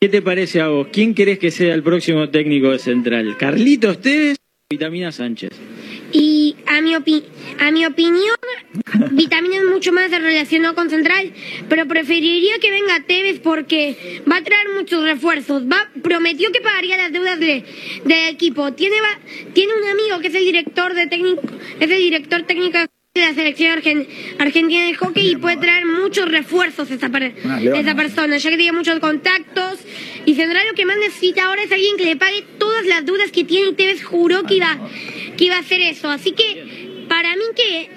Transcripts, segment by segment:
¿Qué te parece a vos? ¿Quién querés que sea el próximo técnico de Central? ¿Carlitos Tevez o Vitamina Sánchez? Y a mi, opi- a mi opinión, Vitamina es mucho más relacionado con Central, pero preferiría que venga Tevez porque va a traer muchos refuerzos. Va, prometió que pagaría las deudas de, del equipo. Tiene, va- tiene un amigo que es el director de técnico, es el director técnico de la selección argen- argentina de hockey y puede traer muchos refuerzos esa, per- esa persona, ya que tiene muchos contactos. Y Central lo que más necesita ahora es alguien que le pague todas las deudas que tiene y Tevez juró que iba, que iba a hacer eso. Así que para mí que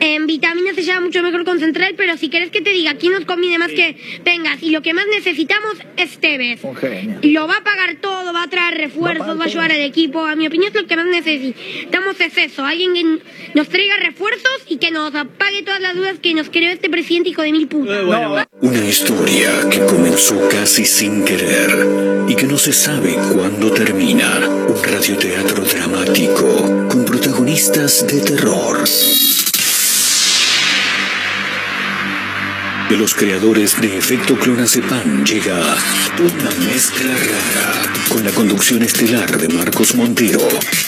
en vitamina se lleva mucho mejor con Central, pero si querés que te diga quién nos conviene más que vengas y lo que más necesitamos es Tevez. Un genio. Y lo va a pagar todo, va a traer refuerzos, va a ayudar al equipo. A mi opinión es lo que más necesitamos es eso, alguien que nos traiga refuerzos y que nos pague todas las dudas que nos creó este presidente hijo de mil putas. Bueno, Una historia que comenzó casi sin querer y que no se sabe cuándo termina. Un radioteatro dramático con protagonistas de terror. De los creadores de Efecto Clonazepam llega una mezcla rara con la conducción estelar de Marcos Montero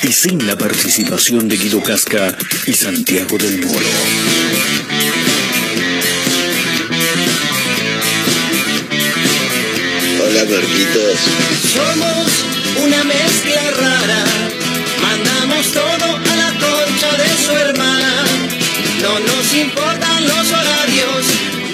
y sin la participación de Guido Casca y Santiago del Moro. Hola, Marquitos. Somos una mezcla rara, mandamos todo a la concha de su hermana. No nos importan los horarios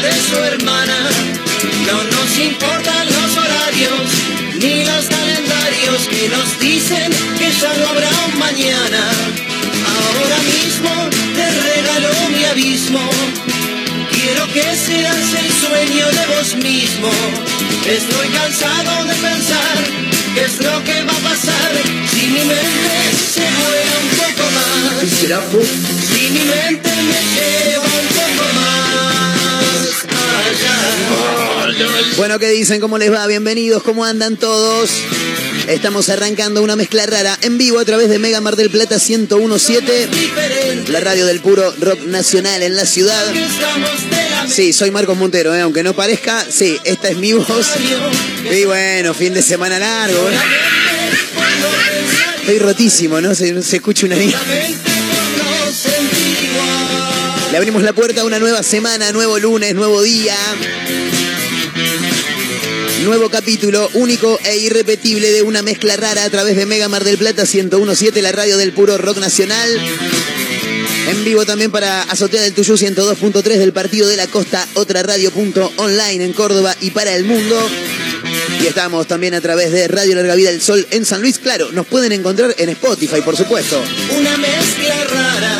de su hermana. No nos importan los horarios ni los calendarios que nos dicen que ya no habrá un mañana. Ahora mismo te regalo mi abismo. Quiero que seas el sueño de vos mismo. Estoy cansado de pensar qué es lo que va a pasar si mi mente se vuela un poco más. Si mi mente me lleva Bueno, ¿qué dicen? ¿Cómo les va? Bienvenidos, ¿cómo andan todos? Estamos arrancando una mezcla rara en vivo a través de Mega Mar del Plata 1017, Diferente. la radio del puro rock nacional en la ciudad. Sí, soy Marcos Montero, ¿eh? aunque no parezca, sí, esta es mi voz. Y bueno, fin de semana largo. Estoy rotísimo, ¿no? Se, se escucha una niña. Le abrimos la puerta a una nueva semana, nuevo lunes, nuevo día. Nuevo capítulo único e irrepetible de una mezcla rara a través de Mega Mar del Plata 1017, la radio del puro rock nacional. En vivo también para Azotea del Tuyú 102.3 del Partido de la Costa, otra radio.online en Córdoba y para el mundo. Y estamos también a través de Radio Larga Vida del Sol en San Luis. Claro, nos pueden encontrar en Spotify, por supuesto. Una mezcla rara,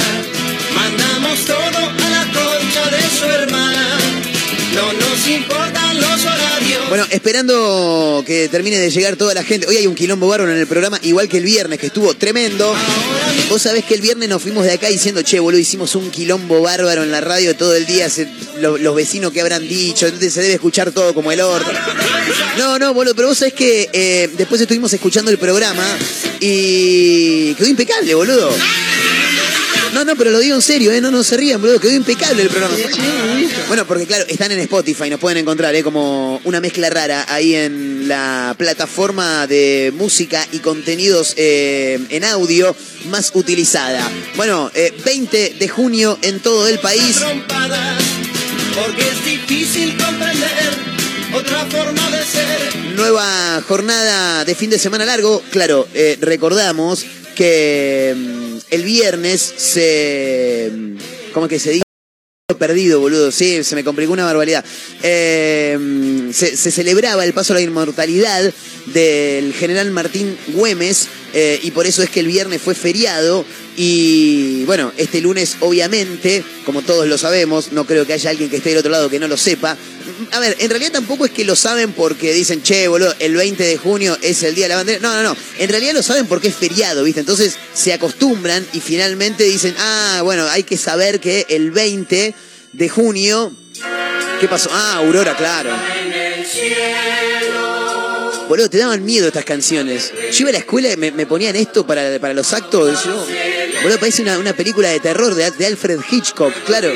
todo a la concha de su hermana. No nos importan los horarios Bueno, esperando que termine de llegar toda la gente. Hoy hay un quilombo bárbaro en el programa, igual que el viernes, que estuvo tremendo. Vos sabés que el viernes nos fuimos de acá diciendo, che, boludo, hicimos un quilombo bárbaro en la radio todo el día. los vecinos que habrán dicho, entonces se debe escuchar todo como el orto. No, no, boludo, pero vos sabés que eh, después estuvimos escuchando el programa y quedó impecable, boludo. No, no, pero lo digo en serio, ¿eh? No, no se rían, boludo. Quedó impecable el programa. Bueno, porque claro, están en Spotify, nos pueden encontrar, ¿eh? Como una mezcla rara ahí en la plataforma de música y contenidos eh, en audio más utilizada. Bueno, eh, 20 de junio en todo el país. trompadas, porque es difícil comprender otra forma de ser. Nueva jornada de fin de semana largo. Claro, eh, recordamos que mm, el viernes se. ¿Cómo que se dice? Perdido, boludo. Sí, se me complicó una barbaridad. Eh, se, se celebraba el paso a la inmortalidad del general Martín Güemes eh, y por eso es que el viernes fue feriado. Y bueno, este lunes, obviamente, como todos lo sabemos, no creo que haya alguien que esté del otro lado que no lo sepa. A ver, en realidad tampoco es que lo saben porque dicen, che, boludo, el 20 de junio es el día de la bandera. No, no, no. En realidad lo saben porque es feriado, ¿viste? Entonces se acostumbran y finalmente dicen, ah, bueno, hay que saber que el 20 de junio. ¿Qué pasó? Ah, Aurora, claro. Boludo, te daban miedo estas canciones. Yo iba a la escuela y me, ponían esto para, para los actos. Yo, boludo, parece una, una película de terror de Alfred Hitchcock, claro.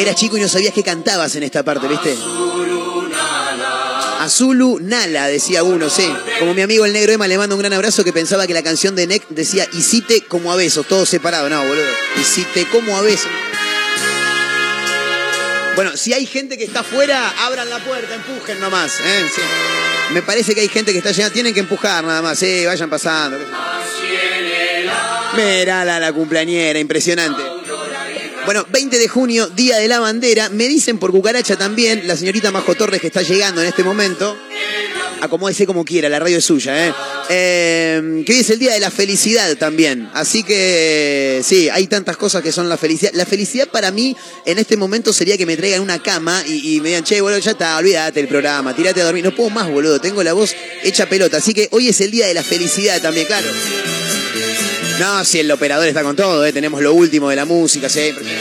Eras chico y no sabías qué cantabas en esta parte, ¿viste? Azulu Nala, decía uno, sí. Como mi amigo el negro Emma le manda un gran abrazo que pensaba que la canción de Neck decía Isite como a besos, todo separado. No, boludo. Isite como a besos. Bueno, si hay gente que está afuera, abran la puerta, empujen nomás. ¿eh? Sí. Me parece que hay gente que está llegando, tienen que empujar nada más, sí, vayan pasando. Mira la, la cumpleañera, impresionante. Bueno, 20 de junio, Día de la Bandera. Me dicen por cucaracha también, la señorita Majo Torres que está llegando en este momento. Acomódese como quiera, la radio es suya, ¿eh? Eh, que hoy es el Día de la Felicidad también. Así que, sí, hay tantas cosas que son la felicidad. La felicidad para mí en este momento sería que me traigan una cama y, y me digan, che, boludo, ya está, olvídate el programa, tirate a dormir. No puedo más, boludo, tengo la voz hecha pelota. Así que hoy es el Día de la Felicidad también, claro. No, si el operador está con todo, ¿eh? tenemos lo último de la música, impresionante.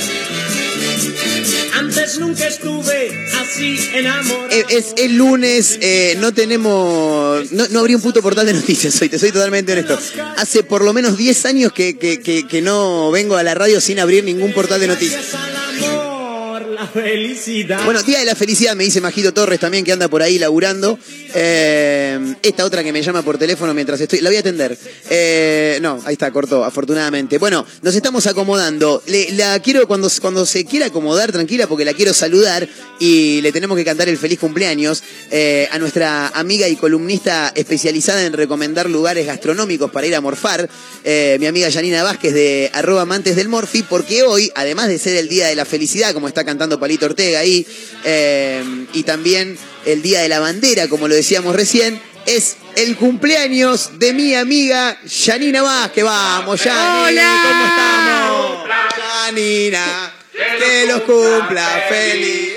Antes nunca estuve así enamorado. Es el lunes, eh, no tenemos. No, no abrí un puto portal de noticias hoy, te soy totalmente honesto. Hace por lo menos 10 años que, que- que- que no vengo a la radio sin abrir ningún portal de noticias. Felicidad. Bueno, Día de la Felicidad, me dice Majito Torres también que anda por ahí laburando. Eh, esta otra que me llama por teléfono mientras estoy. La voy a atender. Eh, no, ahí está, cortó, afortunadamente. Bueno, nos estamos acomodando. La quiero cuando, cuando se quiera acomodar, tranquila, porque la quiero saludar y le tenemos que cantar el feliz cumpleaños eh, a nuestra amiga y columnista especializada en recomendar lugares gastronómicos para ir a morfar, mi amiga Janina Vázquez de arroba amantes del Morfi, porque hoy, además de ser el Día de la Felicidad, como está cantando Palito Ortega ahí, eh, y también el Día de la Bandera, como lo decíamos recién, es el cumpleaños de mi amiga Janina Vázquez. Vamos, Jani, Hola. ¿cómo estamos? Janina, que los cumpla feliz.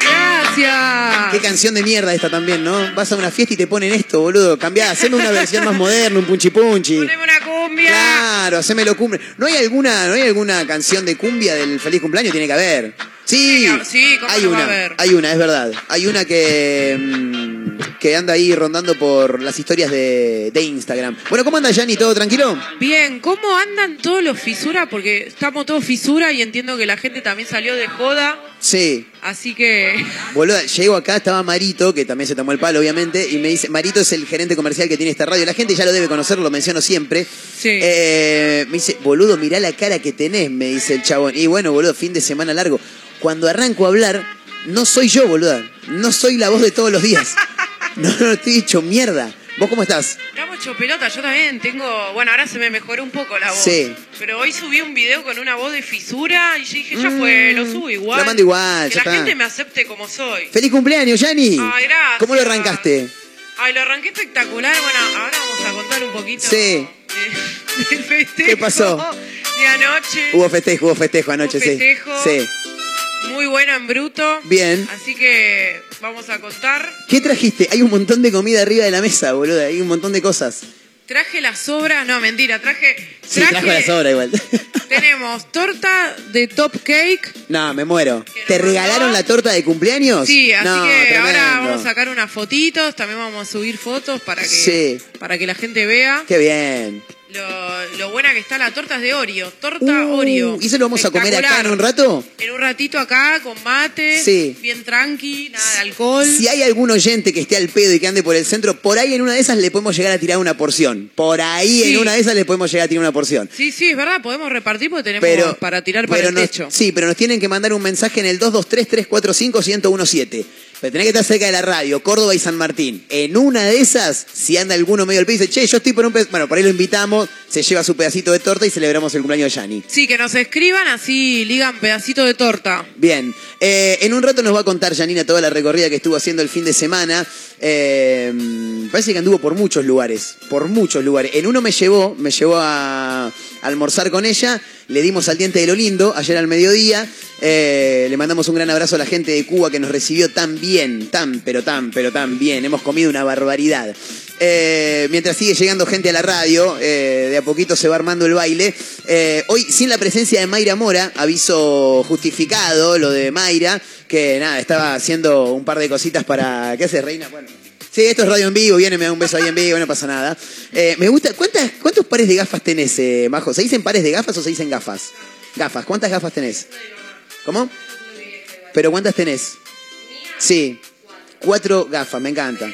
Gracias. Qué canción de mierda esta también, ¿no? Vas a una fiesta y te ponen esto, boludo. Cambiá, haceme una versión más moderna, un punchi punchi. Poneme una cumbia. Claro, hacémelo cumple. ¿No hay alguna, no hay alguna canción de cumbia del feliz cumpleaños? Tiene que haber. Sí, Sí, ¿cómo hay no va una, a haber? hay una, es verdad. Hay una que mm, que anda ahí rondando por las historias de, de Instagram. Bueno, ¿cómo anda Yanni? ¿Todo tranquilo? Bien, ¿cómo andan todos los fisura? Porque estamos todos fisura y entiendo que la gente también salió de joda. Sí. Así que. Boludo, llego acá, estaba Marito, que también se tomó el palo, obviamente, y me dice, Marito es el gerente comercial que tiene esta radio. La gente ya lo debe conocer, lo menciono siempre. Sí. Eh, me dice, boludo, mirá la cara que tenés, me dice el chabón. Y bueno, boludo, fin de semana largo. Cuando arranco a hablar, no soy yo, boludo. No soy la voz de todos los días. No, no, estoy hecho mierda. ¿Vos cómo estás? Estamos hecho pelota, yo también tengo. Bueno, ahora se me mejoró un poco la voz. Sí. Pero hoy subí un video con una voz de fisura y yo dije, ya fue, lo subo igual. Lo mando igual, Que ya la está. gente me acepte como soy. ¡Feliz cumpleaños, Yanni! Ay, gracias. ¿Cómo lo arrancaste? Ay, lo arranqué espectacular. Bueno, ahora vamos a contar un poquito Sí. de- del festejo. ¿Qué pasó? Y anoche, Hubo festejo, hubo festejo anoche, Hubo sí. festejo. Sí. Muy bueno en bruto. Bien. Así que vamos a contar. ¿Qué trajiste? Hay un montón de comida arriba de la mesa, boludo. Hay un montón de cosas. Traje las sobras, no, mentira, traje. Sí, traje- trajo la sobra igual. Tenemos torta de top cake. no, me muero. ¿Que ¿Te regalaron la torta de cumpleaños? Sí, así No, que ahora vamos a sacar unas fotitos, también vamos a subir fotos para que, Sí. para que la gente vea Qué bien. Lo, lo buena que está la torta es de Oreo, torta Uh, Oreo. ¿Y eso lo vamos a comer acá en un rato? En un ratito acá con mate, Sí. bien tranqui, nada de alcohol. Si hay algún oyente que esté al pedo y que ande por el centro, por ahí en una de esas le podemos llegar a tirar una porción. Por ahí en una de esas le podemos llegar a tirar una porción. Sí, sí, es verdad, podemos repartir porque tenemos Pero, para tirar para pero el nos- techo. Sí, pero nos tienen que mandar un mensaje en el 223-345-1017. Pero tenés que estar cerca de la radio, Córdoba y San Martín. En una de esas, si anda alguno medio del piso, dice, che, yo estoy por un pedacito. Bueno, por ahí lo invitamos, se lleva su pedacito de torta y celebramos el cumpleaños de Yanni. Sí, que nos escriban así, ligan pedacito de torta. Bien, eh, en un rato nos va a contar Janina toda la recorrida que estuvo haciendo el fin de semana. Eh, parece que anduvo por muchos lugares, por muchos lugares. En uno me llevó, me llevó a, almorzar con ella, le dimos al diente de lo lindo ayer al mediodía. Eh, le mandamos un gran abrazo a la gente de Cuba que nos recibió tan bien, tan, pero tan, pero tan bien. Hemos comido una barbaridad. Eh, mientras sigue llegando gente a la radio, eh, de a poquito se va armando el baile. Hoy, sin la presencia de Mayra Mora, aviso justificado lo de Mayra, que nada, estaba haciendo un par de cositas para. ¿Qué hace, Reina? Bueno. Sí, esto es radio en vivo, viene, me da un beso ahí en vivo, no pasa nada. Eh, me gusta, ¿cuántas, ¿cuántos pares de gafas tenés, eh, Majo? ¿Se dicen pares de gafas o se dicen gafas? Gafas, ¿cuántas gafas tenés? ¿Cómo? ¿Pero cuántas tenés? Sí, cuatro gafas, me encanta.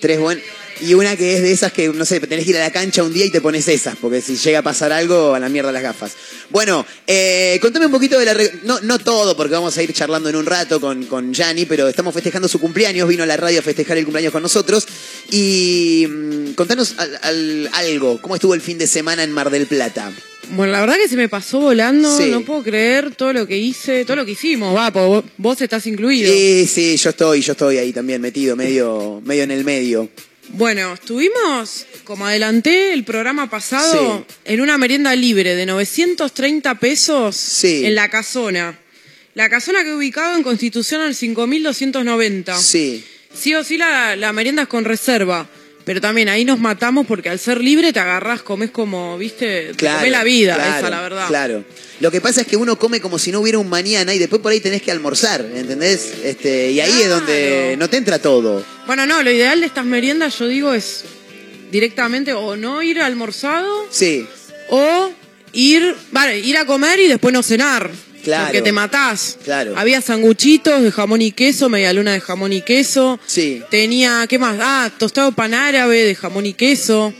Tres buenas. Y una que es de esas que, no sé, tenés que ir a la cancha un día y te pones esas, porque si llega a pasar algo, a la mierda las gafas. Bueno, eh, contame un poquito de la... No, no todo, porque vamos a ir charlando en un rato con, con Gianni, pero estamos festejando su cumpleaños, vino a la radio a festejar el cumpleaños con nosotros. Y mm, contanos al- al- algo, ¿cómo estuvo el fin de semana en Mar del Plata? Bueno, la verdad que se me pasó volando, Sí. no puedo creer todo lo que hice, todo lo que hicimos, va, vos, vos estás incluido. Sí, sí, yo estoy, yo estoy ahí también metido, medio, medio en el medio. Bueno, estuvimos, como adelanté el programa pasado, en una merienda libre de 930 pesos Sí. en La Casona. La Casona que he ubicado en Constitución al 5290. Sí. Sí o sí la, la merienda es con reserva. Pero también ahí nos matamos porque al ser libre te agarrás, comés como, viste, te Claro, comés la vida, claro, esa la verdad. Claro. Lo que pasa es que uno come como si no hubiera un mañana y después por ahí tenés que almorzar, ¿entendés? Este, y ahí es donde no te entra todo. Bueno, no, lo ideal de estas meriendas, yo digo, es directamente o no ir almorzado Sí, o ir, vale, ir a comer y después no cenar. Claro. Porque te matás. Claro. Había sanguchitos de jamón y queso, media luna de jamón y queso. sí. Tenía, ¿qué más? Ah, tostado pan árabe de jamón y queso.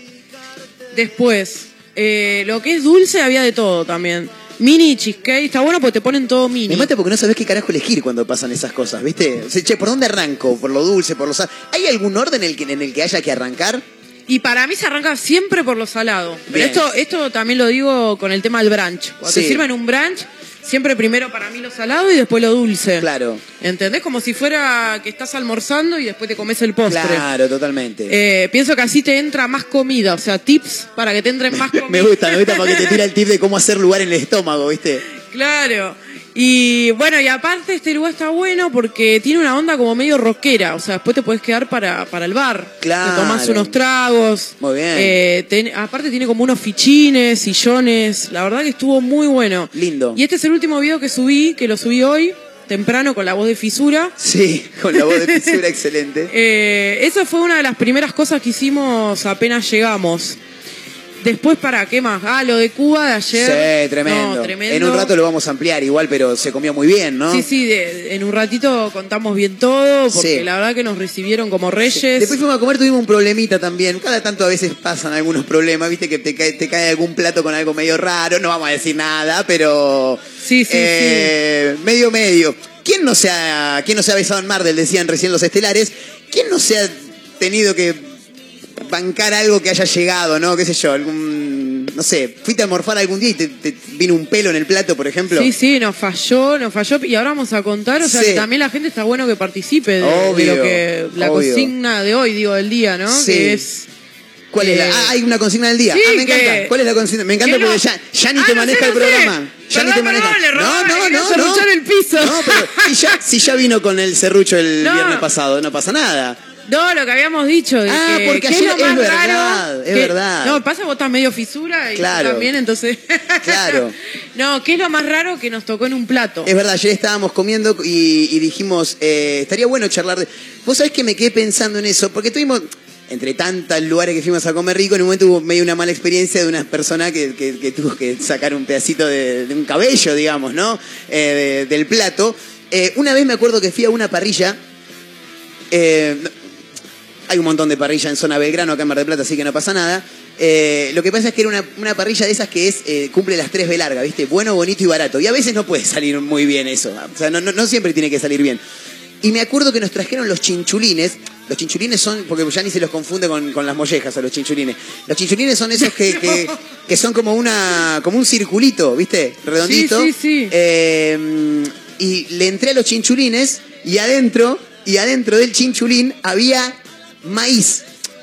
Después, eh, lo que es dulce había de todo también. Mini cheesecake, está bueno porque te ponen todo mini. Me mata porque no sabés qué carajo elegir cuando pasan esas cosas, ¿viste? O sea, che, ¿por dónde arranco? ¿Por lo dulce? ¿Por lo sal? ¿Hay algún orden en el que, en el que haya que arrancar? Y para mí se arranca siempre por lo salado. Pero esto, esto también lo digo con el tema del brunch. Cuando Sí. te sirven un brunch, siempre primero para mí lo salado y después lo dulce. Claro. ¿Entendés? Como si fuera que estás almorzando y después te comes el postre. Claro, totalmente. Eh, pienso que así te entra más comida, o sea, tips para que te entren más comida. me gusta, me gusta porque te tira el tip de cómo hacer lugar en el estómago, ¿viste? Claro. Y bueno, y aparte este lugar está bueno porque tiene una onda como medio rockera, o sea, después te puedes quedar para, para el bar. Claro. Te tomás unos tragos. Muy bien. Eh, ten- aparte tiene como unos fichines, sillones, la verdad que estuvo muy bueno. Lindo. Y este es el último video que subí, que lo subí hoy, temprano, con la voz de Fisura. Sí, con la voz de fisura excelente. Eh, esa fue una de las primeras cosas que hicimos apenas llegamos. Después, ¿para qué más? Ah, lo de Cuba de ayer. Sí, tremendo. No, tremendo. En un rato lo vamos a ampliar igual, pero se comió muy bien, ¿no? Sí, sí, de- en un ratito contamos bien todo, porque Sí. la verdad que nos recibieron como reyes. Después fuimos a comer, tuvimos un problemita también. Cada tanto a veces pasan algunos problemas, viste que te cae, te cae algún plato con algo medio raro. No vamos a decir nada, pero. Sí, sí, eh, Medio, medio. ¿Quién no, se ha, ¿Quién no se ha besado en Mardel? Decían recién los estelares. ¿Quién no se ha tenido que bancar algo que haya llegado, ¿no? ¿Qué sé yo? Algún. No sé, fuiste a morfar algún día y te, te vino un pelo en el plato, por ejemplo. Sí, sí, nos falló, nos falló. Y ahora vamos a contar, o sea, Sí. que también la gente está bueno que participe de, de Obvio, lo que la obvio. consigna de hoy, digo, del día, ¿no? Sí. Que es ¿Cuál es la? Eh, Ah, hay una consigna del día. sí, ah, me encanta. que- ¿Cuál es la consigna? Me encanta que no- porque ya, ya ni Ah, te no maneja sé, el no sé. programa. Ya ni Perdón, te maneja. perdón, le no, no, le no, no. el piso. No, pero si ya, si ya vino con el serrucho el No. viernes pasado, no pasa nada. No, lo que habíamos dicho. de Ah, que- porque que ayer- es más verdad, es que- verdad. No, pasa vos estás medio fisura y yo también, entonces. Claro. no, ¿qué es lo más raro que nos tocó en un plato? Es verdad, ayer estábamos comiendo y, y dijimos, eh, estaría bueno charlar de... Vos sabés que me quedé pensando en eso, porque tuvimos, entre tantos lugares que fuimos a comer rico, en un momento hubo medio una mala experiencia de una persona que, que- que tuvo que sacar un pedacito de, de un cabello, digamos, ¿no? Eh, de- del plato. Eh, una vez me acuerdo que fui a una parrilla, eh, hay un montón de parrilla en zona Belgrano, acá en Mar del Plata, así que no pasa nada. Eh, lo que pasa es que era una, una parrilla de esas que es eh, cumple las tres B largas, ¿viste? Bueno, bonito y barato. Y a veces no puede salir muy bien eso. O sea, no, no, no siempre tiene que salir bien. Y me acuerdo que nos trajeron los chinchulines. Los chinchulines son, porque ya ni se los confunde con, con las mollejas a los chinchulines. Los chinchulines son esos que, que, que son como una como un circulito, ¿viste? Redondito. Sí, sí, sí. Eh, y le entré a los chinchulines y adentro, y adentro del chinchulín había maíz.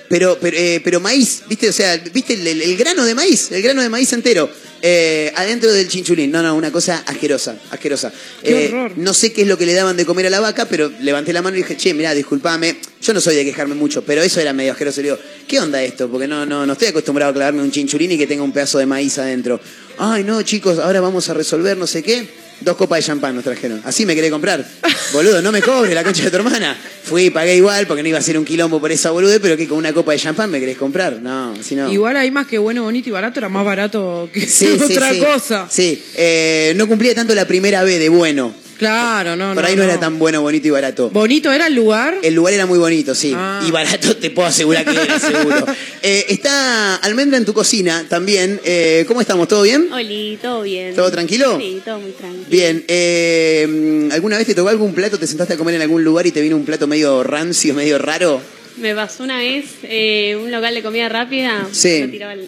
Pero, pero, eh, pero maíz, ¿viste? O sea, ¿viste el, el- el grano de maíz? El grano de maíz entero. eh, adentro del chinchulín. No, no, una cosa asquerosa, asquerosa. Qué Eh, no sé qué es lo que le daban de comer a la vaca, pero levanté la mano y dije, che, mirá, disculpame. Yo no soy de quejarme mucho, pero eso era medio asqueroso. Le digo, ¿qué onda esto? Porque no, no, no estoy acostumbrado a clavarme un chinchulín y que tenga un pedazo de maíz adentro. Ay, no, chicos, ahora vamos a resolver no sé qué. Dos copas de champán nos trajeron. Así me quería comprar. Boludo, no me cobre la concha de tu hermana. Fui y pagué igual porque no iba a ser un quilombo por esa bolude, pero que con una copa de champán me querés comprar. No, si no. Igual ahí más que bueno, bonito y barato, era más barato que Sí, sí, otra sí. cosa. Sí, eh, no cumplía tanto la primera B de bueno. Claro, no, Por no. ahí no, era tan bueno, bonito y barato. ¿Bonito era el lugar? El lugar era muy bonito, sí. Ah. Y barato te puedo asegurar que era, seguro. Eh, está Almendra en tu cocina también. Eh, ¿Cómo estamos? ¿Todo bien? Oli, todo bien. ¿Todo tranquilo? Sí, todo muy tranquilo. Bien. eh, ¿Alguna vez te tocó algún plato? ¿Te sentaste a comer en algún lugar y te vino un plato medio rancio, medio raro? Me pasó una vez eh, un local de comida rápida. Sí. Lo tiraba el-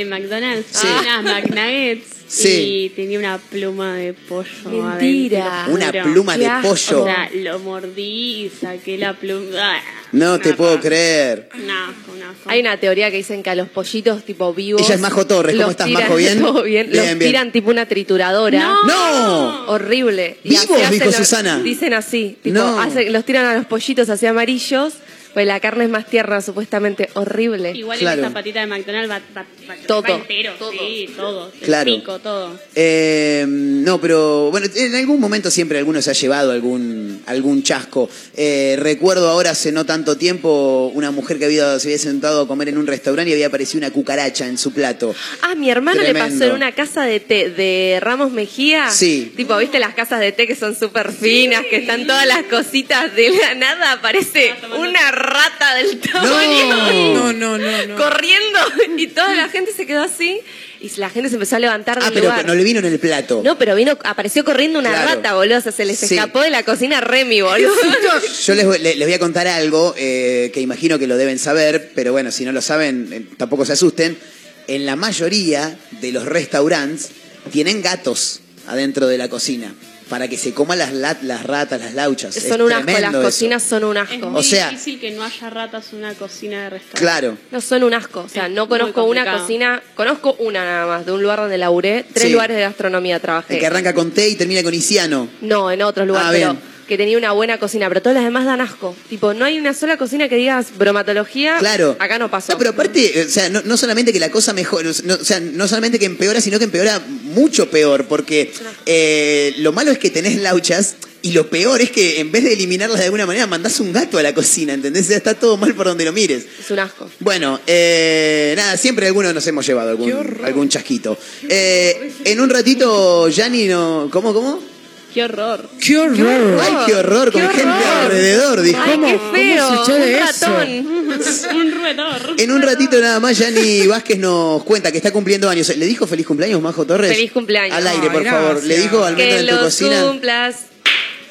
en McDonald's. Sí. Unas McNuggets. Sí. Y tenía una pluma de pollo. Mentira. adentro, Una pluma de pollo. O sea, lo mordí y saqué la pluma. ¡Ah! No Una te puedo creer. Hay una teoría que dicen que a los pollitos tipo vivos. Ella es Majo Torres. ¿Cómo estás, tiran- Majo? ¿Bien? Todo bien. Bien, los bien. tiran tipo una trituradora. No. ¡No! Horrible. Y Vivos, dijo los- Susana. Dicen así. Tipo, No. hacen- los tiran a los pollitos así amarillos. Pues la carne es más tierna, supuestamente. Horrible. Igual Claro. en esa patita de McDonald's va, va, va- Todo, va entero. todo. Sí, todo. El Claro. pico, todo. Eh, no, pero bueno, en algún momento siempre alguno se ha llevado algún, algún chasco. Eh, recuerdo ahora hace no tanto tiempo una mujer que había, se había sentado a comer en un restaurante y había aparecido una cucaracha en su plato. Ah, mi hermano le pasó en una casa de té de Ramos Mejía. Sí. Tipo, ¿viste las casas de té que son súper finas, que están todas las cositas de la nada? Aparece una rata del tamaño. No, no, no, no. Corriendo y toda la gente se quedó así y la gente se empezó a levantar del Ah, pero lugar. no le vino en el plato. No, pero vino, apareció corriendo una Claro. rata, boludo. O sea, se les Sí. escapó de la cocina Remy, boludo. Yo les, voy- les voy a contar algo eh, que imagino que lo deben saber, pero bueno, si no lo saben, eh, tampoco se asusten. En la mayoría de los restaurantes tienen gatos adentro de la cocina para que se coman las, lat- las ratas, las lauchas. Es son un asco, las eso. cocinas son un Es asco. muy O sea- difícil que no haya ratas en una cocina de restaurante. Claro. No son un asco. O sea, Es no conozco una cocina, conozco una nada más, de un lugar donde laburé, tres Sí. lugares de gastronomía trabajé. El que arranca con T y termina con Isiano. No, en otros lugares, Ah, pero. Que tenía una buena cocina, pero todas las demás dan asco. Tipo, no hay una sola cocina que digas bromatología. Claro. Acá no pasó. No, pero aparte, o sea, no, no solamente que la cosa mejora, no, o sea, no solamente que empeora, sino que empeora mucho peor, porque eh, lo malo es que tenés lauchas y lo peor es que en vez de eliminarlas de alguna manera, mandás un gato a la cocina, ¿entendés? O sea, está todo mal por donde lo mires. Es un asco. Bueno, eh, nada, siempre algunos nos hemos llevado algún, algún chasquito. Eh, en un ratito, Yanni no... ¿Cómo, cómo? Qué horror. ¡Qué horror! Ay, qué horror, con ¡Qué gente horror! alrededor, dijo. Ay, qué ¿Cómo feo. se un eso? ratón. Un roedor. En un ratito nada más, Yanni Vázquez nos cuenta que está cumpliendo años. ¿Le dijo feliz cumpleaños, Majo Torres? Feliz cumpleaños. Al aire, Ay, por favor. ¿Le dijo al menos Que en tu lo cocina? cumplas.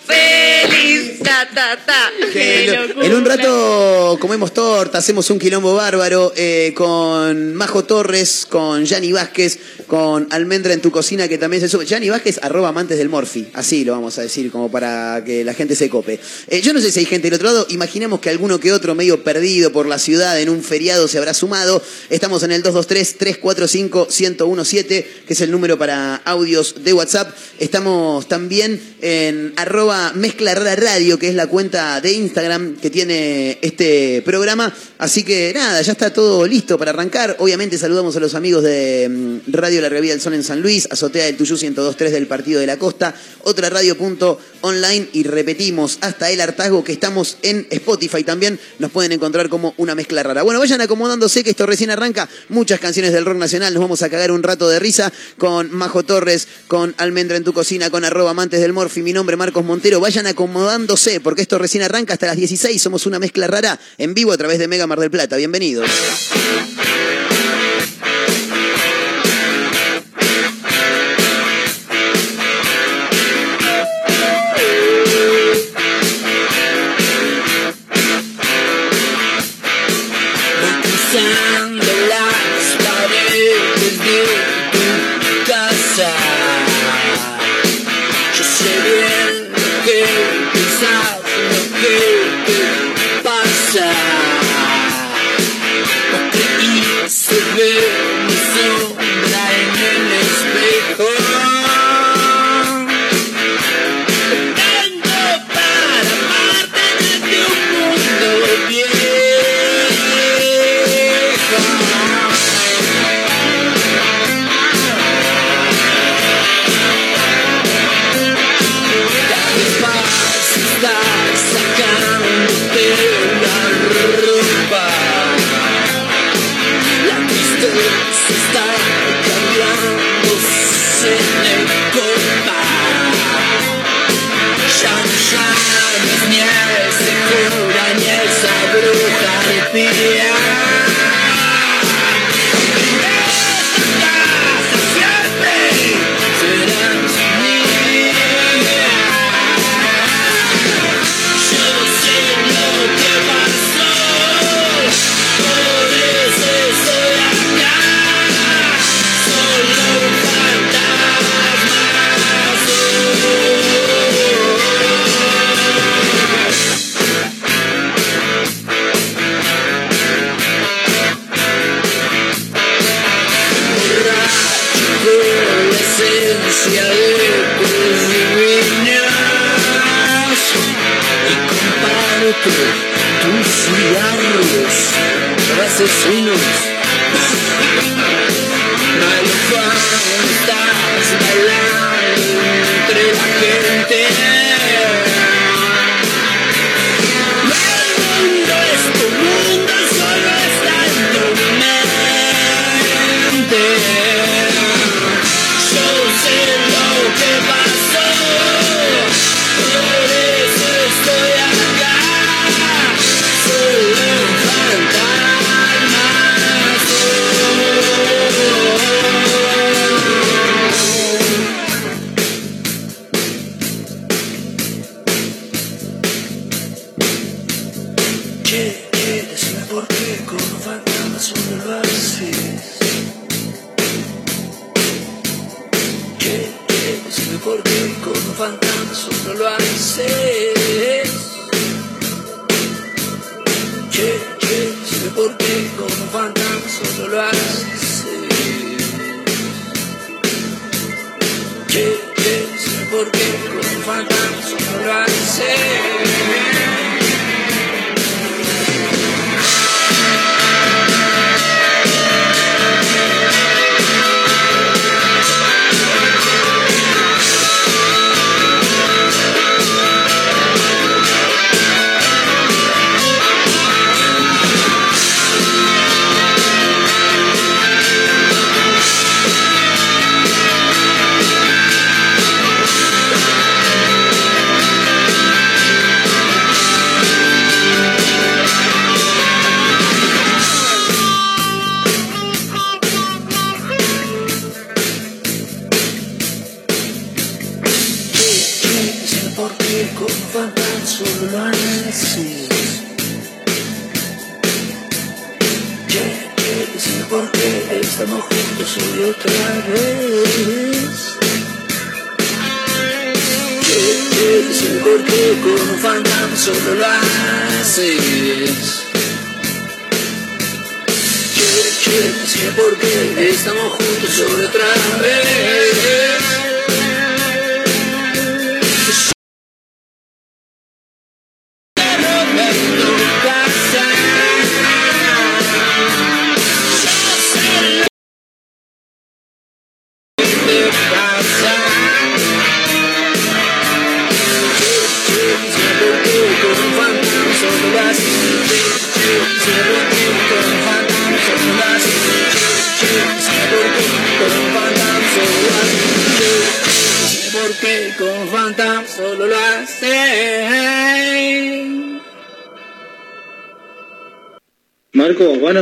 Feliz. Ta, ta, ta. Lo- en un rato comemos torta, hacemos un quilombo bárbaro eh, con Majo Torres, con Yanni Vázquez, con Almendra en tu cocina que también se sube. Yanni Vázquez, arroba amantes del Morphy. Así lo vamos a decir, como para que la gente se cope. Eh, yo no sé si hay gente del otro lado. Imaginemos que alguno que otro medio perdido por la ciudad en un feriado se habrá sumado. Estamos en el 223-345-1017, que es el número para audios de WhatsApp. Estamos también en arroba mezcla rara radio, que es la cuenta de Instagram que tiene este programa. Así que nada, ya está todo listo para arrancar. Obviamente saludamos a los amigos de mm, Radio La Revía del Sol en San Luis, Azotea del Tuyú 102.3 del Partido de la Costa, otra radio punto online y repetimos hasta el hartazgo que estamos en Spotify también. Nos pueden encontrar como una mezcla rara. Bueno, vayan acomodándose que esto recién arranca. Muchas canciones del rock nacional. Nos vamos a cagar un rato de risa con Majo Torres, con Almendra en tu cocina, con arroba amantes del Morfi. Mi nombre Marcos Montero. Vayan acomodándose porque esto recién arranca hasta las 16. Somos una mezcla rara en vivo a través de Mega Mar del Plata. Bienvenidos.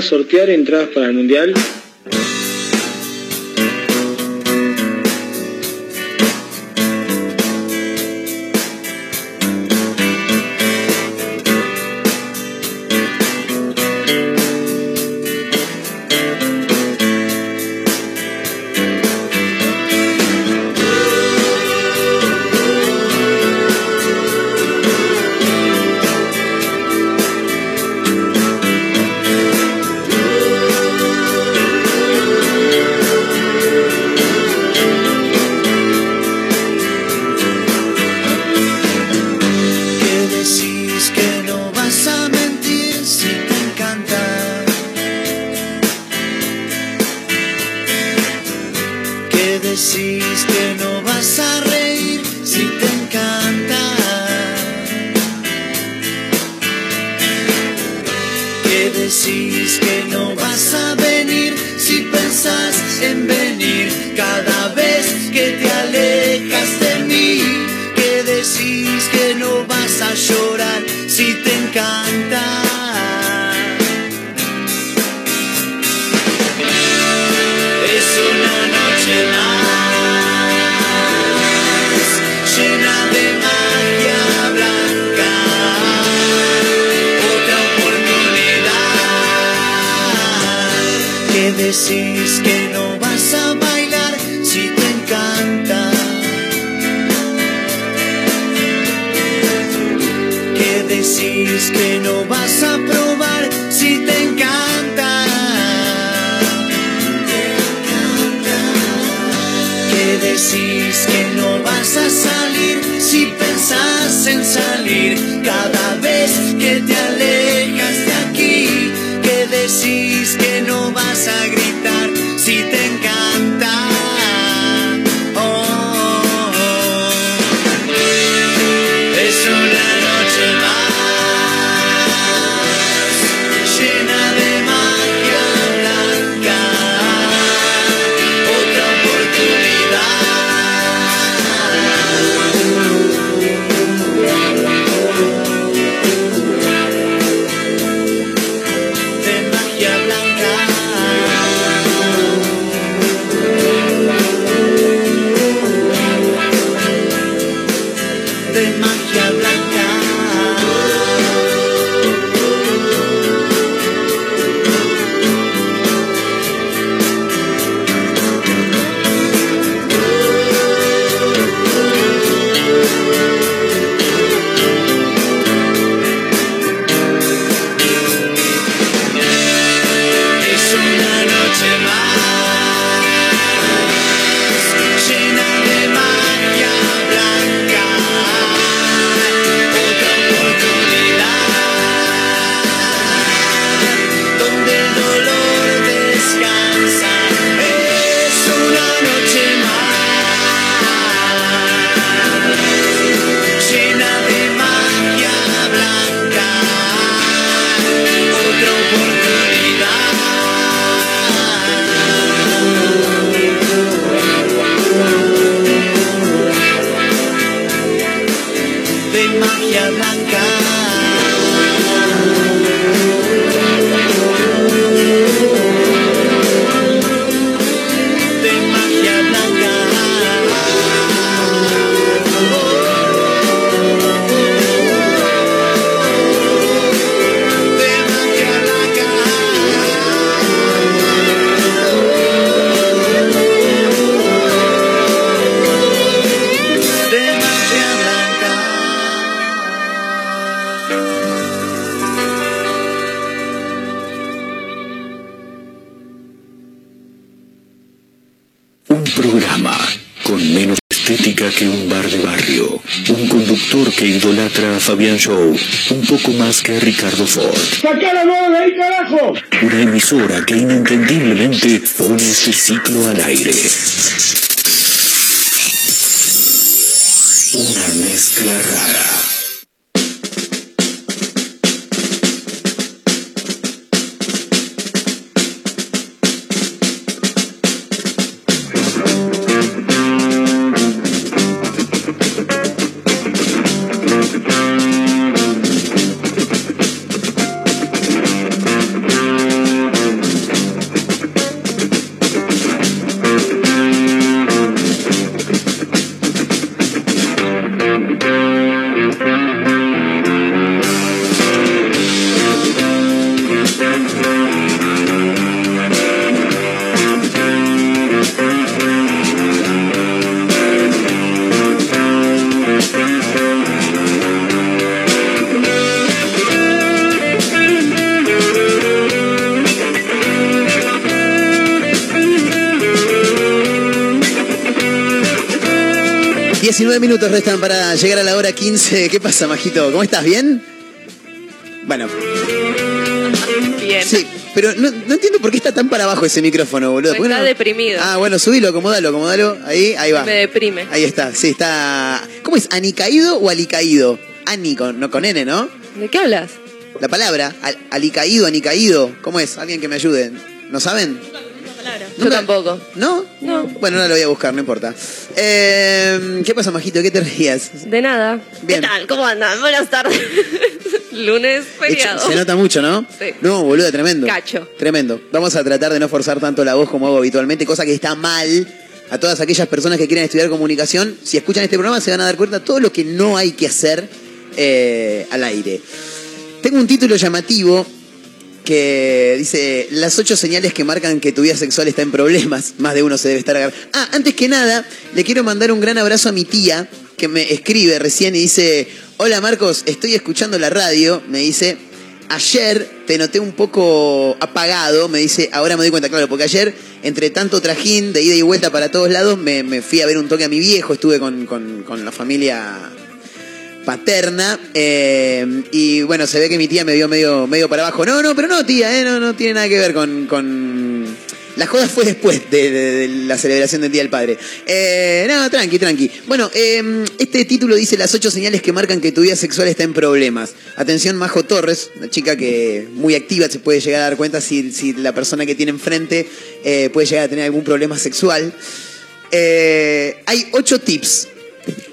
Sortear entradas para el Mundial? Oportunidad de Fabián Show un poco más que Ricardo Ford. ¡Sacá la de ahí, carajo! Una emisora que inentendiblemente pone este ciclo al aire. Una mezcla rara. Minutos restan para llegar a la hora 15. ¿Qué pasa, Majito? ¿Cómo estás? ¿Bien? Bueno. Bien. Sí, pero no, entiendo por qué está tan para abajo ese micrófono, boludo. está deprimido. Ah, bueno, subilo, acomódalo, acomódalo. Ahí, ahí va. Me deprime. Ahí está, sí, está. ¿Cómo es? ¿Anicaído o alicaído? Ani con, no, con N, ¿no? ¿De qué hablas? La palabra, alicaído, anicaído. ¿Cómo es? Alguien que me ayude. ¿No saben? Yo tampoco. ¿No? No. Bueno, no lo voy a buscar, no importa. Eh, ¿Qué pasa, Majito? ¿Qué te rías? De nada. Bien. ¿Qué tal? ¿Cómo andan? Buenas tardes. Lunes feriado. se nota mucho, ¿no? Sí. No, boludo, tremendo. Cacho. Tremendo. Vamos a tratar de no forzar tanto la voz como hago habitualmente, cosa que está mal. A todas aquellas personas que quieren estudiar comunicación, si escuchan este programa se van a dar cuenta de todo lo que no hay que hacer eh, al aire. Tengo un título llamativo que dice las ocho señales que marcan que tu vida sexual está en problemas. Más de uno se debe estar agarrando. Ah, antes que nada, le quiero mandar un gran abrazo a mi tía que me escribe recién y dice, hola Marcos, estoy escuchando la radio, me dice, ayer te noté un poco apagado, me dice, ahora me doy cuenta, claro, porque ayer, entre tanto trajín de ida y vuelta para todos lados, me, fui a ver un toque a mi viejo, estuve con, con la familia paterna. Eh, y bueno, se ve que mi tía me dio medio, medio para abajo. No, no, pero no, tía, eh, no, no tiene nada que ver con, con... La joda fue después de, la celebración del Día del Padre. Eh, no, tranqui, tranqui. Bueno, este título dice las ocho señales que marcan que tu vida sexual está en problemas. Atención, Majo Torres, una chica que muy activa se puede llegar a dar cuenta si, si la persona que tiene enfrente puede llegar a tener algún problema sexual. hay ocho tips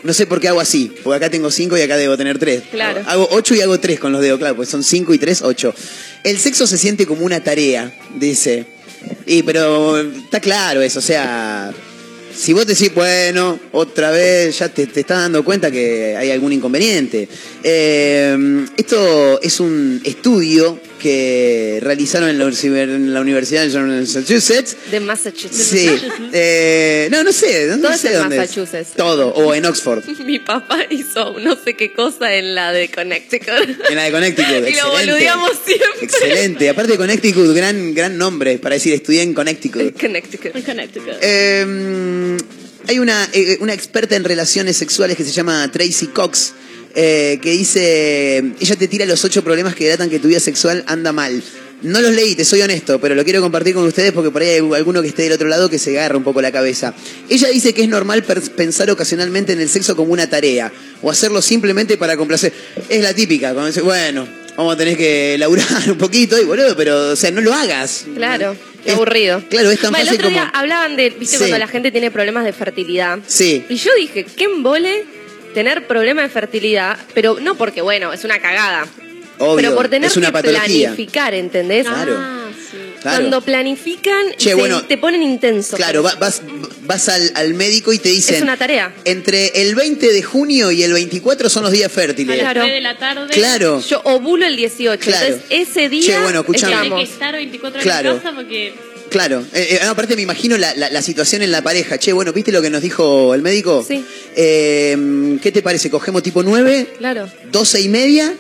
no sé por qué hago así, porque acá tengo cinco y acá debo tener tres. Claro. Hago ocho y hago tres con los dedos, claro, pues son cinco y tres, ocho. El sexo se siente como una tarea, dice. Y pero está claro eso, o sea, si vos decís, bueno, otra vez ya te, te estás dando cuenta que hay algún inconveniente. Eh, esto es un estudio que realizaron en la, Universidad de Massachusetts. De Massachusetts. Sí. Eh, no, no sé. No, Todo sé es en dónde Massachusetts. Todo. O en Oxford. Mi papá hizo no sé qué cosa en la de Connecticut. En la de Connecticut. y Excelente. lo boludeamos siempre. Excelente. Aparte de Connecticut, gran, gran nombre para decir estudié en Connecticut. Connecticut. Connecticut. Eh, hay una, eh, una experta en relaciones sexuales que se llama Tracy Cox, eh, que dice, ella te tira los ocho problemas que datan que tu vida sexual anda mal. No los leí, te soy honesto, pero lo quiero compartir con ustedes porque por ahí hay alguno que esté del otro lado que se agarra un poco la cabeza. Ella dice que es normal pensar ocasionalmente en el sexo como una tarea o hacerlo simplemente para complacer. Es la típica, cuando dice, bueno, vamos a tener que laburar un poquito y boludo, pero o sea, no lo hagas. Claro. Qué aburrido. Claro, es tan bueno, fácil el otro día como... hablaban de, viste, Sí. cuando la gente tiene problemas de fertilidad. Sí. Y yo dije, ¿qué embole tener problemas de fertilidad? Pero no porque, bueno, es una cagada. Obvio, pero por tener es una que patología. planificar, ¿entendés? Claro. Ah, sí. Claro. Cuando planifican, Che, se- bueno, te ponen intenso. Claro, va- vas, vas al, al médico y te dicen... Es una tarea. Entre el 20 de junio y el 24 son los días fértiles. A las Claro. 3 de la tarde. Claro. Yo ovulo el 18. Claro. Entonces, ese día Che, bueno, escuchame. Tiene que estar 24 Claro. en casa porque. Claro. Eh, eh, aparte me imagino la, la- la situación en la pareja. Che, bueno, ¿viste lo que nos dijo el médico? Sí. Eh, ¿Qué te parece? ¿Cogemos tipo 9, Claro. 12 y media?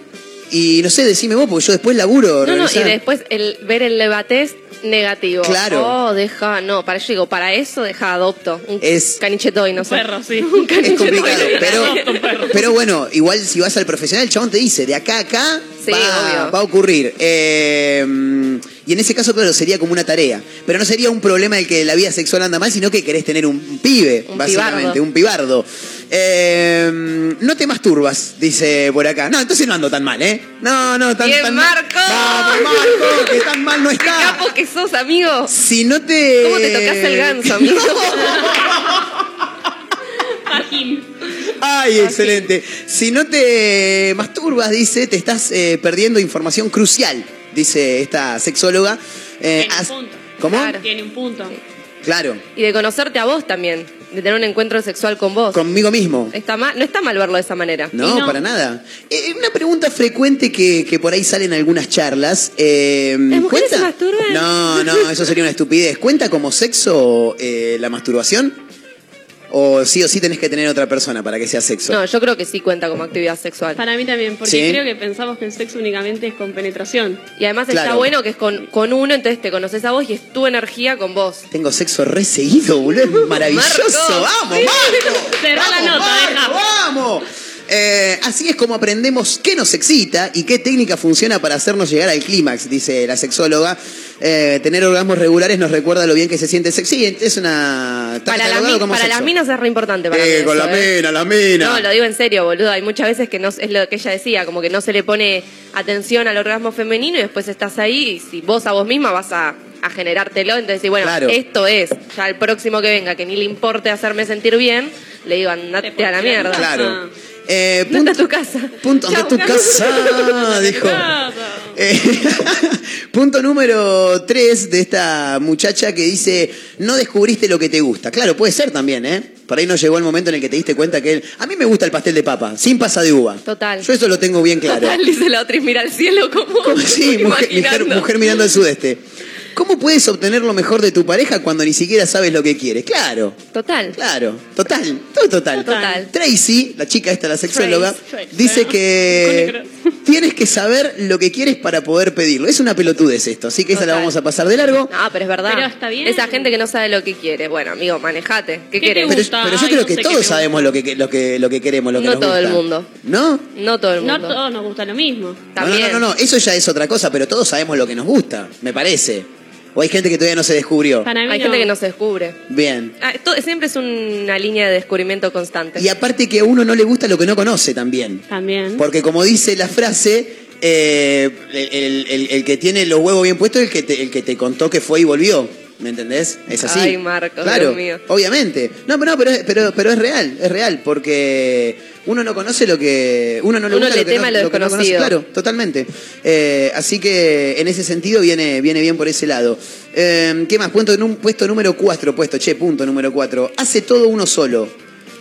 Y no sé, decime vos, porque yo después laburo. No, no, y después el ver el levatest negativo. Claro. Oh, deja, no, para yo digo, para eso deja adopto. Un Es- caniche toy, no sé. Perro, sí. Un Es caniche complicado, pero, pero bueno, igual si vas al profesional, el chabón te dice, de acá a acá Sí, va, obvio. va a ocurrir. Eh, y en ese caso, claro, sería como una tarea. Pero no sería un problema el que la vida sexual anda mal, sino que querés tener un, pibe, Un básicamente, pibardo. un pibardo. Eh, no te masturbas, dice por acá. No, entonces no ando tan mal, ¿eh? No, no, tan, Bien, tan mal. Marco. Vamos, Marco, que tan mal no Qué está. capo que sos, amigo. Si no te... ¿Cómo te tocas el ganso, amigo? Fajín. Ay, excelente. Si no te masturbas, dice, te estás eh, perdiendo información crucial, dice esta sexóloga. Eh, Tiene un punto. ¿Cómo? Claro. Tiene un punto. Claro, Y de conocerte a vos también. De tener un encuentro sexual con vos. conmigo mismo. Está mal, no está mal verlo de esa manera. No, para nada. Eh, una pregunta frecuente que, que por ahí sale en algunas charlas. eh, ¿Las mujeres ¿cuenta? se masturban? No, no, eso sería una estupidez. ¿Cuenta como sexo eh, la masturbación? ¿O sí o sí tenés que tener otra persona para que sea sexo? No, yo creo que sí cuenta como actividad sexual. Para mí también, porque Sí. creo que pensamos que el sexo únicamente es con penetración. Y además está bueno que es con, con uno, entonces te conoces a vos y es tu energía con vos. Tengo sexo re seguido, boludo. Es maravilloso. Marco, vamos. Marco. Cerrá la nota, Marco, deja. vamos. Eh, así es como aprendemos qué nos excita y qué técnica funciona para hacernos llegar al clímax, dice la sexóloga. Eh, tener orgasmos regulares nos recuerda lo bien que se siente sexy. Sí, es una. Para, las catalogado mi- como para las minas es re importante para Eh, mí con eso, la ¿eh? mina, la mina. No, lo digo en serio, boludo. Hay muchas veces que no es lo que ella decía, como que no se le pone atención al orgasmo femenino y después estás ahí y si vos a vos misma vas a, a generártelo, entonces decís, bueno, Claro. esto es. Ya el próximo que venga, que ni le importe hacerme sentir bien, le digo, andate a la mierda. Claro. Ah. Eh, punto, a tu casa. punto, anda a tu casa, dijo. Eh, punto número 3 de esta muchacha que dice, no descubriste lo que te gusta. Claro, puede ser también, ¿eh? Por ahí no llegó el momento en el que te diste cuenta que él... A mí me gusta el pastel de papa, sin pasa de uva. Total. Yo eso lo tengo bien claro. Total, dice la otra y mira al cielo como. Sí, mujer, mujer mirando al sudeste. ¿Cómo puedes obtener lo mejor de tu pareja cuando ni siquiera sabes lo que quieres? Claro, Total. claro, total, todo total. Total. Tracy, la chica esta, la sexóloga, Trace. dice que tienes que saber lo que quieres para poder pedirlo. Es una pelotudez esto, así que esa la vamos a pasar de largo. No, pero es verdad. Pero está bien. Esa gente que no sabe lo que quiere. Bueno, amigo, manejate. ¿Qué, ¿Qué querés? Pero, gusta? pero yo Ay, creo no que todos sabemos gusta. lo que, lo, que, lo que queremos, lo que No nos todo el gusta. mundo. ¿No? No todo el No mundo. todos nos gusta lo mismo. No, no, También. no, no, no, eso ya es otra cosa, pero todos sabemos lo que nos gusta, me parece. O hay gente que todavía no se descubrió. Para mí Hay gente que no se descubre. Bien. Ah, esto siempre es una línea de descubrimiento constante. Y aparte que a uno no le gusta lo que no conoce también. También. Porque como dice la frase, eh, el, el- el- el que tiene los huevos bien puestos es el que te, el que te contó que fue y volvió. ¿Me entendés? Es así. Ay, Marcos, claro, Dios mío. obviamente. No, pero, no, pero, es- pero, pero es real, es real, porque uno no conoce lo que... Uno no le Uno gusta le lo que teme no, lo lo que no conoce. Claro, totalmente. Eh, así que en ese sentido viene, viene bien por ese lado. Eh, ¿Qué más? Num- puesto número 4, puesto, che, punto número 4. Hace todo uno solo.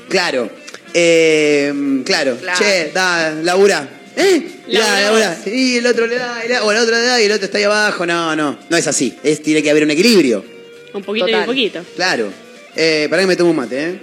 Claro. Eh, claro. Claro. Che, da, labura. ¿Eh? La, labura. Y el otro le da, y la- o el otro le da y el otro está ahí abajo. No, no. No es así. Es, tiene que haber un equilibrio. Un poquito y un poquito. Claro. Eh, para que me tomo un mate, ¿eh?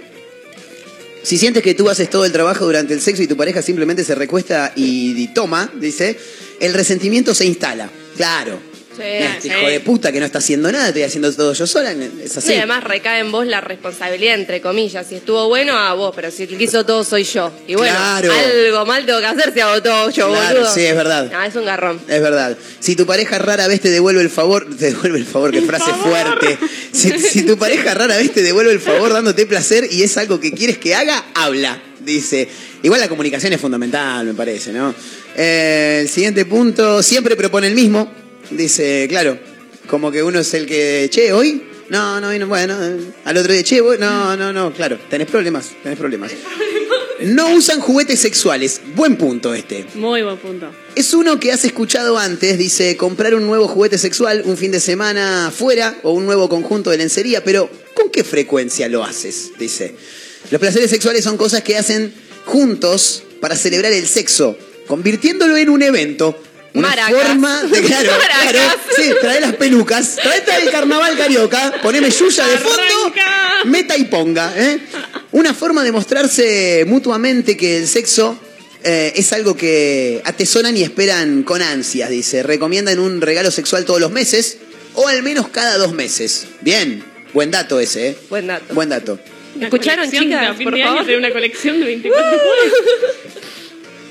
Si sientes que tú haces todo el trabajo durante el sexo y tu pareja simplemente se recuesta y, toma, dice, el resentimiento se instala. Claro. Sí, Este sí. hijo de puta que no está haciendo nada, estoy haciendo todo yo sola. Es así. Sí, además recae en vos la responsabilidad, entre comillas. Si estuvo bueno, a vos, pero si el que hizo todo soy yo. Y bueno, Claro. algo mal tengo que hacer si hago todo yo, Claro, boludo. sí, es verdad. Ah, es un garrón. Es verdad. Si tu pareja rara vez te devuelve el favor, te devuelve el favor, qué frase fuerte. Si, si tu pareja rara vez te devuelve el favor dándote placer y es algo que quieres que haga, habla. Dice. Igual la comunicación es fundamental, me parece, ¿no? Eh, el siguiente punto, siempre propone el mismo. Dice, claro, como que uno es el que, che, hoy. No, no, no, bueno, al otro día, che, voy- no, no, no, claro, tenés problemas, tenés problemas. No usan juguetes sexuales. Buen punto este. Muy buen punto. Es uno que has escuchado antes, dice, comprar un nuevo juguete sexual un fin de semana fuera o un nuevo conjunto de lencería, pero ¿con qué frecuencia lo haces? Dice. Los placeres sexuales son cosas que hacen juntos para celebrar el sexo, convirtiéndolo en un evento. Una Maracas. forma de, claro, Maracas. claro, sí, trae las pelucas, traete el carnaval carioca, poneme Yuya de fondo, Arranca. meta y ponga, ¿eh? Una forma de mostrarse mutuamente que el sexo eh, es algo que atesoran y esperan con ansias, dice. Recomiendan un regalo sexual todos los meses o al menos cada dos meses. Bien, buen dato ese, ¿eh? Buen dato. Buen dato. Una ¿Escucharon, de chicas? Por de tener una colección de 24 juegos.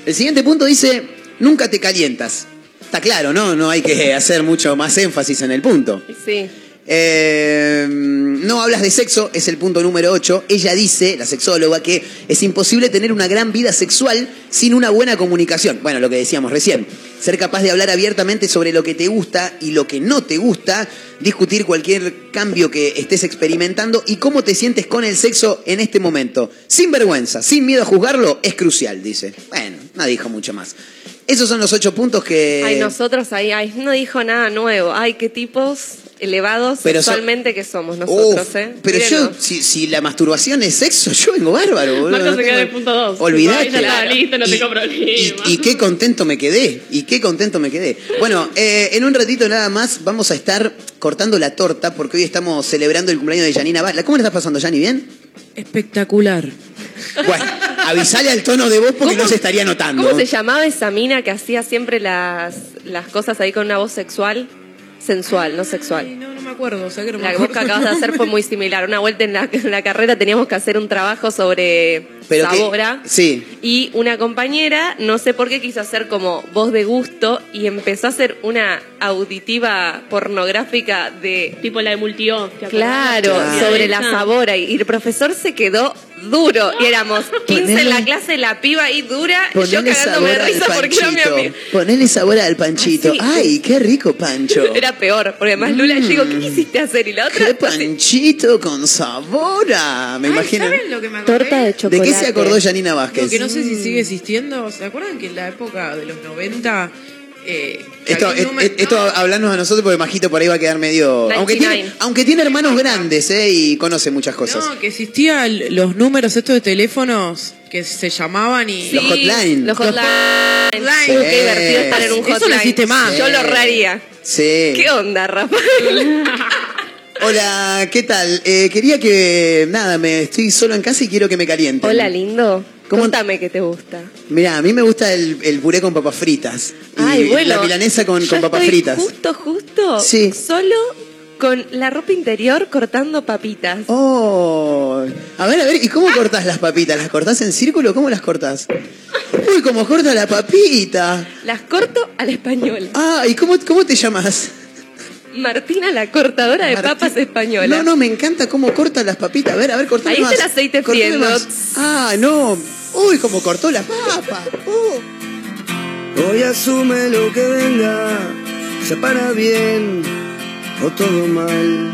El siguiente punto dice, nunca te calientas. Está claro, ¿no? No hay que hacer mucho más énfasis en el punto. Sí. Eh, no hablas de sexo, es el punto número 8. Ella dice, la sexóloga, que es imposible tener una gran vida sexual sin una buena comunicación. Bueno, lo que decíamos recién. Ser capaz de hablar abiertamente sobre lo que te gusta y lo que no te gusta, discutir cualquier cambio que estés experimentando y cómo te sientes con el sexo en este momento. Sin vergüenza, sin miedo a juzgarlo, es crucial, dice. Bueno, no dijo mucho más. Esos son los ocho puntos que... Ay, nosotros ahí, ay, no dijo nada nuevo. Ay, qué tipos elevados Pero so- sexualmente que somos nosotros, Uf, ¿eh? Pero yo, si, si la masturbación es sexo, yo vengo bárbaro, boludo. Marcos no se queda tengo- en el punto 2. Olvidate. Ya está, listo, no y, tengo problema. y- y qué contento me quedé, y qué contento me quedé. Bueno, eh, en un ratito nada más vamos a estar cortando la torta porque hoy estamos celebrando el cumpleaños de Janina Bala. ¿Cómo le estás pasando, Jani? ¿Bien? Espectacular. Bueno, avisale al tono de voz porque no se estaría notando. ¿Cómo se llamaba esa mina que hacía siempre las, las cosas ahí con una voz sexual? Sensual, no sexual. Me acuerdo. O sea que no me La voz acuerdo que acabas de hacer fue muy similar. Una vuelta en la, en la carrera teníamos que hacer un trabajo sobre Pero que- Sabora. sí. Y una compañera, no sé por qué, quiso hacer como voz de gusto y empezó a hacer una auditiva pornográfica de Tipo la de Multio. Claro, Claro. sobre la sabora. Y el profesor se quedó duro. Y éramos 15 en la clase, la piba ahí dura. y yo cagándome de sabor al risa porque era mi amigo. Ponele sabor al panchito. Ah, sí. Ay, qué rico pancho. Era peor, porque además Lula, yo digo, ¿qué quisiste hacer? Y la otra, Qué panchito con sabora. Me Ay, imagino. ¿Saben lo que me acordé? torta de ¿De chocolate. qué se acordó Janina Vázquez? Lo que no sé si sigue existiendo. ¿Se acuerdan que en la época de los 90... Eh, Esto, es- número- es- esto no, hablarnos a nosotros porque Majito por ahí va a quedar medio. Aunque 99. tiene, aunque tiene hermanos grandes, ¿eh? Y conoce muchas cosas. No, que existían los números estos de teléfonos que se llamaban y... Los hotline. Los Los hotline. hotline. Uh, qué divertido estar en un Eso lo hotline. hiciste más. Yo lo reharía. Sí. ¿Qué onda, Rafael? Hola, ¿qué tal? Eh, quería que. Nada, me estoy solo en casa y quiero que me calienten. Hola, lindo. ¿Cómo- Contame qué te gusta. Mira, a mí me gusta el, el puré con papas fritas. Y Ay, bueno. La milanesa con, con papas estoy fritas. Justo, justo. Sí. Solo con la ropa interior cortando papitas. Oh, a ver, a ver, ¿y cómo cortas las papitas? ¿Las cortás en círculo? ¿Cómo las cortás? Uy, cómo corta la papita. Las corto al español. Ah, ¿y cómo, cómo te llamas? Martina, la cortadora de Martín. papas española. No, no, me encanta cómo corta las papitas. A ver, a ver, cortame Ahí más. está el aceite friendo. Ah, no. Uy, cómo cortó la papa. Uh. Hoy asume lo que venga, se para bien o todo mal.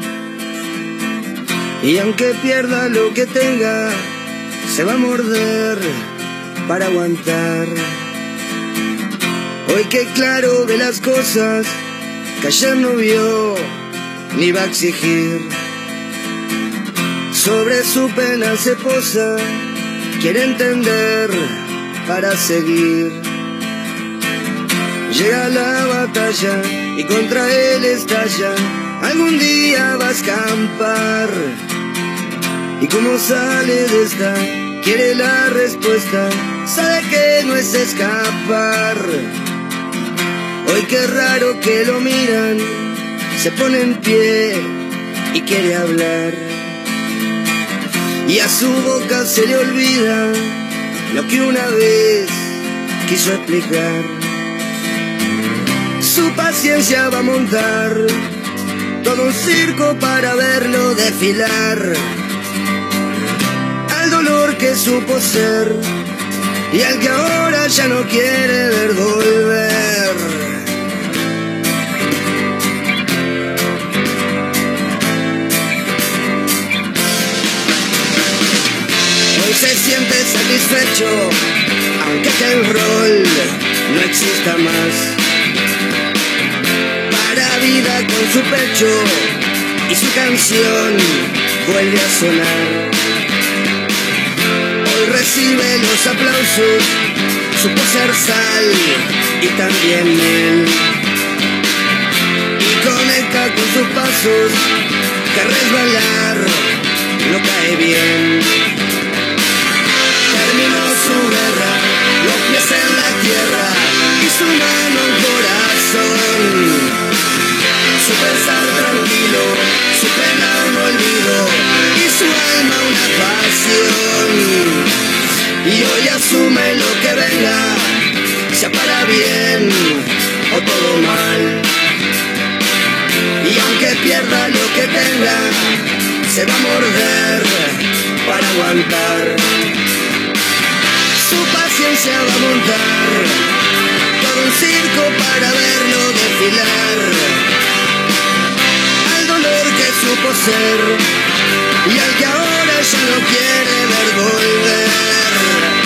Y aunque pierda lo que tenga, se va a morder para aguantar. Hoy que claro ve las cosas que ayer no vio ni va a exigir. Sobre su pena se posa, quiere entender para seguir. Llega la batalla y contra él estalla. Algún día va a escampar. Y como sale de esta, quiere la respuesta. Sabe que no es escapar. Hoy qué raro que lo miran. Se pone en pie y quiere hablar. Y a su boca se le olvida lo que una vez quiso explicar. Su paciencia va a montar todo un circo para verlo desfilar. Al dolor que supo ser y al que ahora ya no quiere ver volver. Hoy se siente satisfecho, aunque aquel rol no exista más. Para vida con su pecho y su canción vuelve a sonar. Hoy recibe los aplausos, supo ser sal y también él. Y conecta con sus pasos, que resbalar no cae bien. su mano un corazón. Su pensar tranquilo, su pena un olvido y su alma una pasión. Y hoy asume lo que venga, sea para bien o todo mal. Y aunque pierda lo que tenga, se va a morder para aguantar. Su paciencia va a montar un circo para verlo desfilar. Al dolor que supo ser y al que ahora ya no quiere ver volver.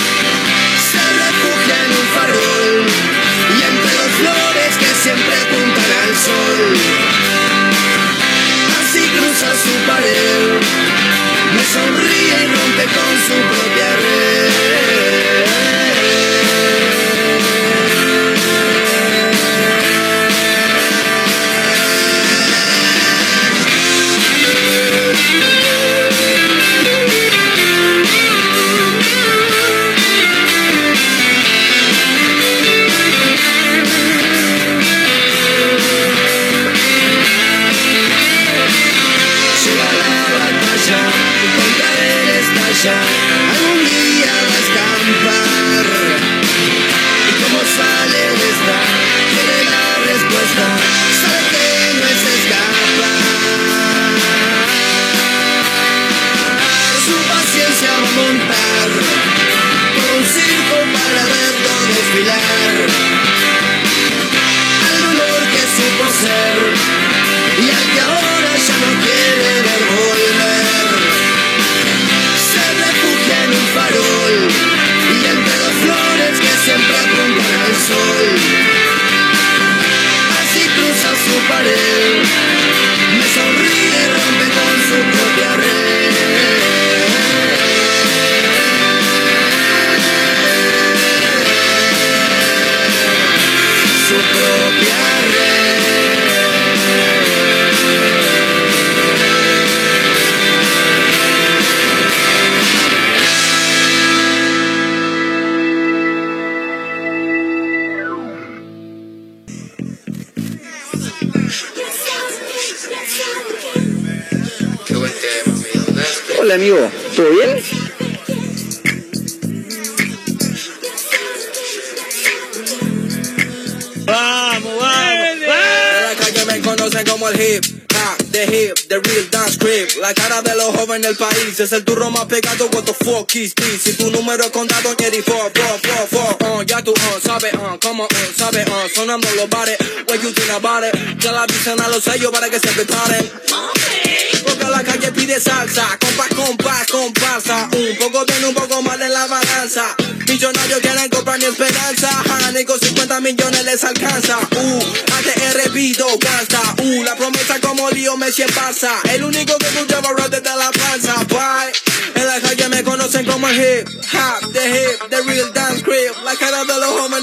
Los sellos para que se preparen. Porque la calle pide salsa, compás, compás, comparsa. Un poco bien, un poco mal en la balanza. Millonarios quieren comprar mi esperanza. Honey, con 50 millones les alcanza. Uh, ATR Vido, gasta. Uh, la promesa como lío me pasa. El único que escucha rap desde la panza. Bye. En la calle me conocen como el hip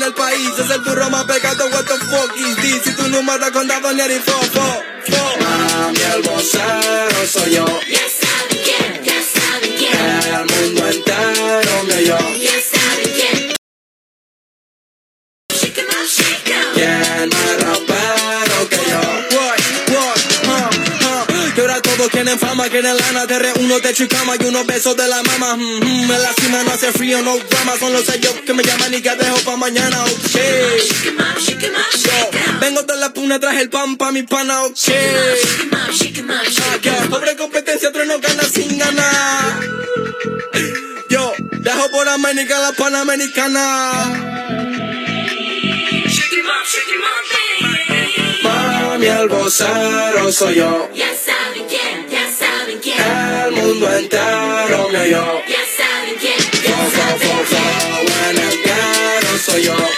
del país es el turro más pecado. What the fuck is this? Si tu número contado, ni el fo, fo, fo. Mami, el vocero soy yo. Ya saben quién, ya saben quién. El mundo entero me yo. Ya saben quién. Shake 'em out, shake. ¿Quién más rapero que yo? What, what, huh, huh. Que ahora todos quieren fama, quieren lana, te reúno techo y cama y unos besos de la mama. Mm, mm, en la cima no hace frío, no drama, son los sellos que me llaman y que dejo pa' mañana, ok. Shake 'em. Vengo de la puna, traje el pan pa' mi pana, ok. 'em. pobre competencia, otro no gana sin ganar. Yo, dejo por América la panamericana. Mami, el vocero soy yo. Ya saben quién, ya saben quién. El mundo entero me oyó. Soy yo.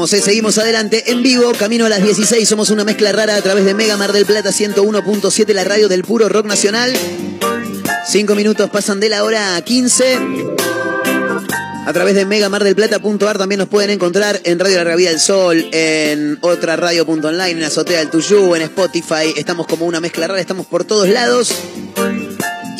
¿Eh? seguimos adelante en vivo, camino a las 16, somos una mezcla rara a través de Mega Mar del Plata 101.7, la radio del puro rock nacional. Cinco minutos pasan de la hora 15. A través de megamardelplata.ar también nos pueden encontrar en Radio La Vida del Sol, en otra radio.online, en Azotea del Tuyú, en Spotify. Estamos como una mezcla rara, estamos por todos lados.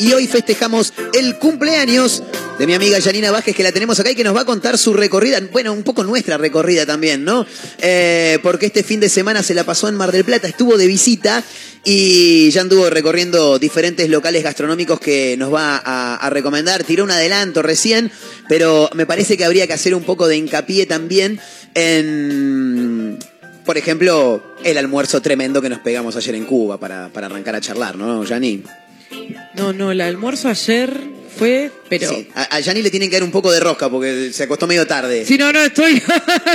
Y hoy festejamos el cumpleaños de mi amiga Janina Vázquez, que la tenemos acá y que nos va a contar su recorrida, bueno, un poco nuestra recorrida también, ¿no? Eh, porque este fin de semana se la pasó en Mar del Plata, estuvo de visita y ya anduvo recorriendo diferentes locales gastronómicos que nos va a, recomendar. Tiró un adelanto recién, pero me parece que habría que hacer un poco de hincapié también en por ejemplo, el almuerzo tremendo que nos pegamos ayer en Cuba para, para arrancar a charlar, ¿no, Yanni? No, no, el almuerzo ayer fue, pero... Sí, a, a Yanni le tienen que dar un poco de rosca porque se acostó medio tarde. Si no, no estoy.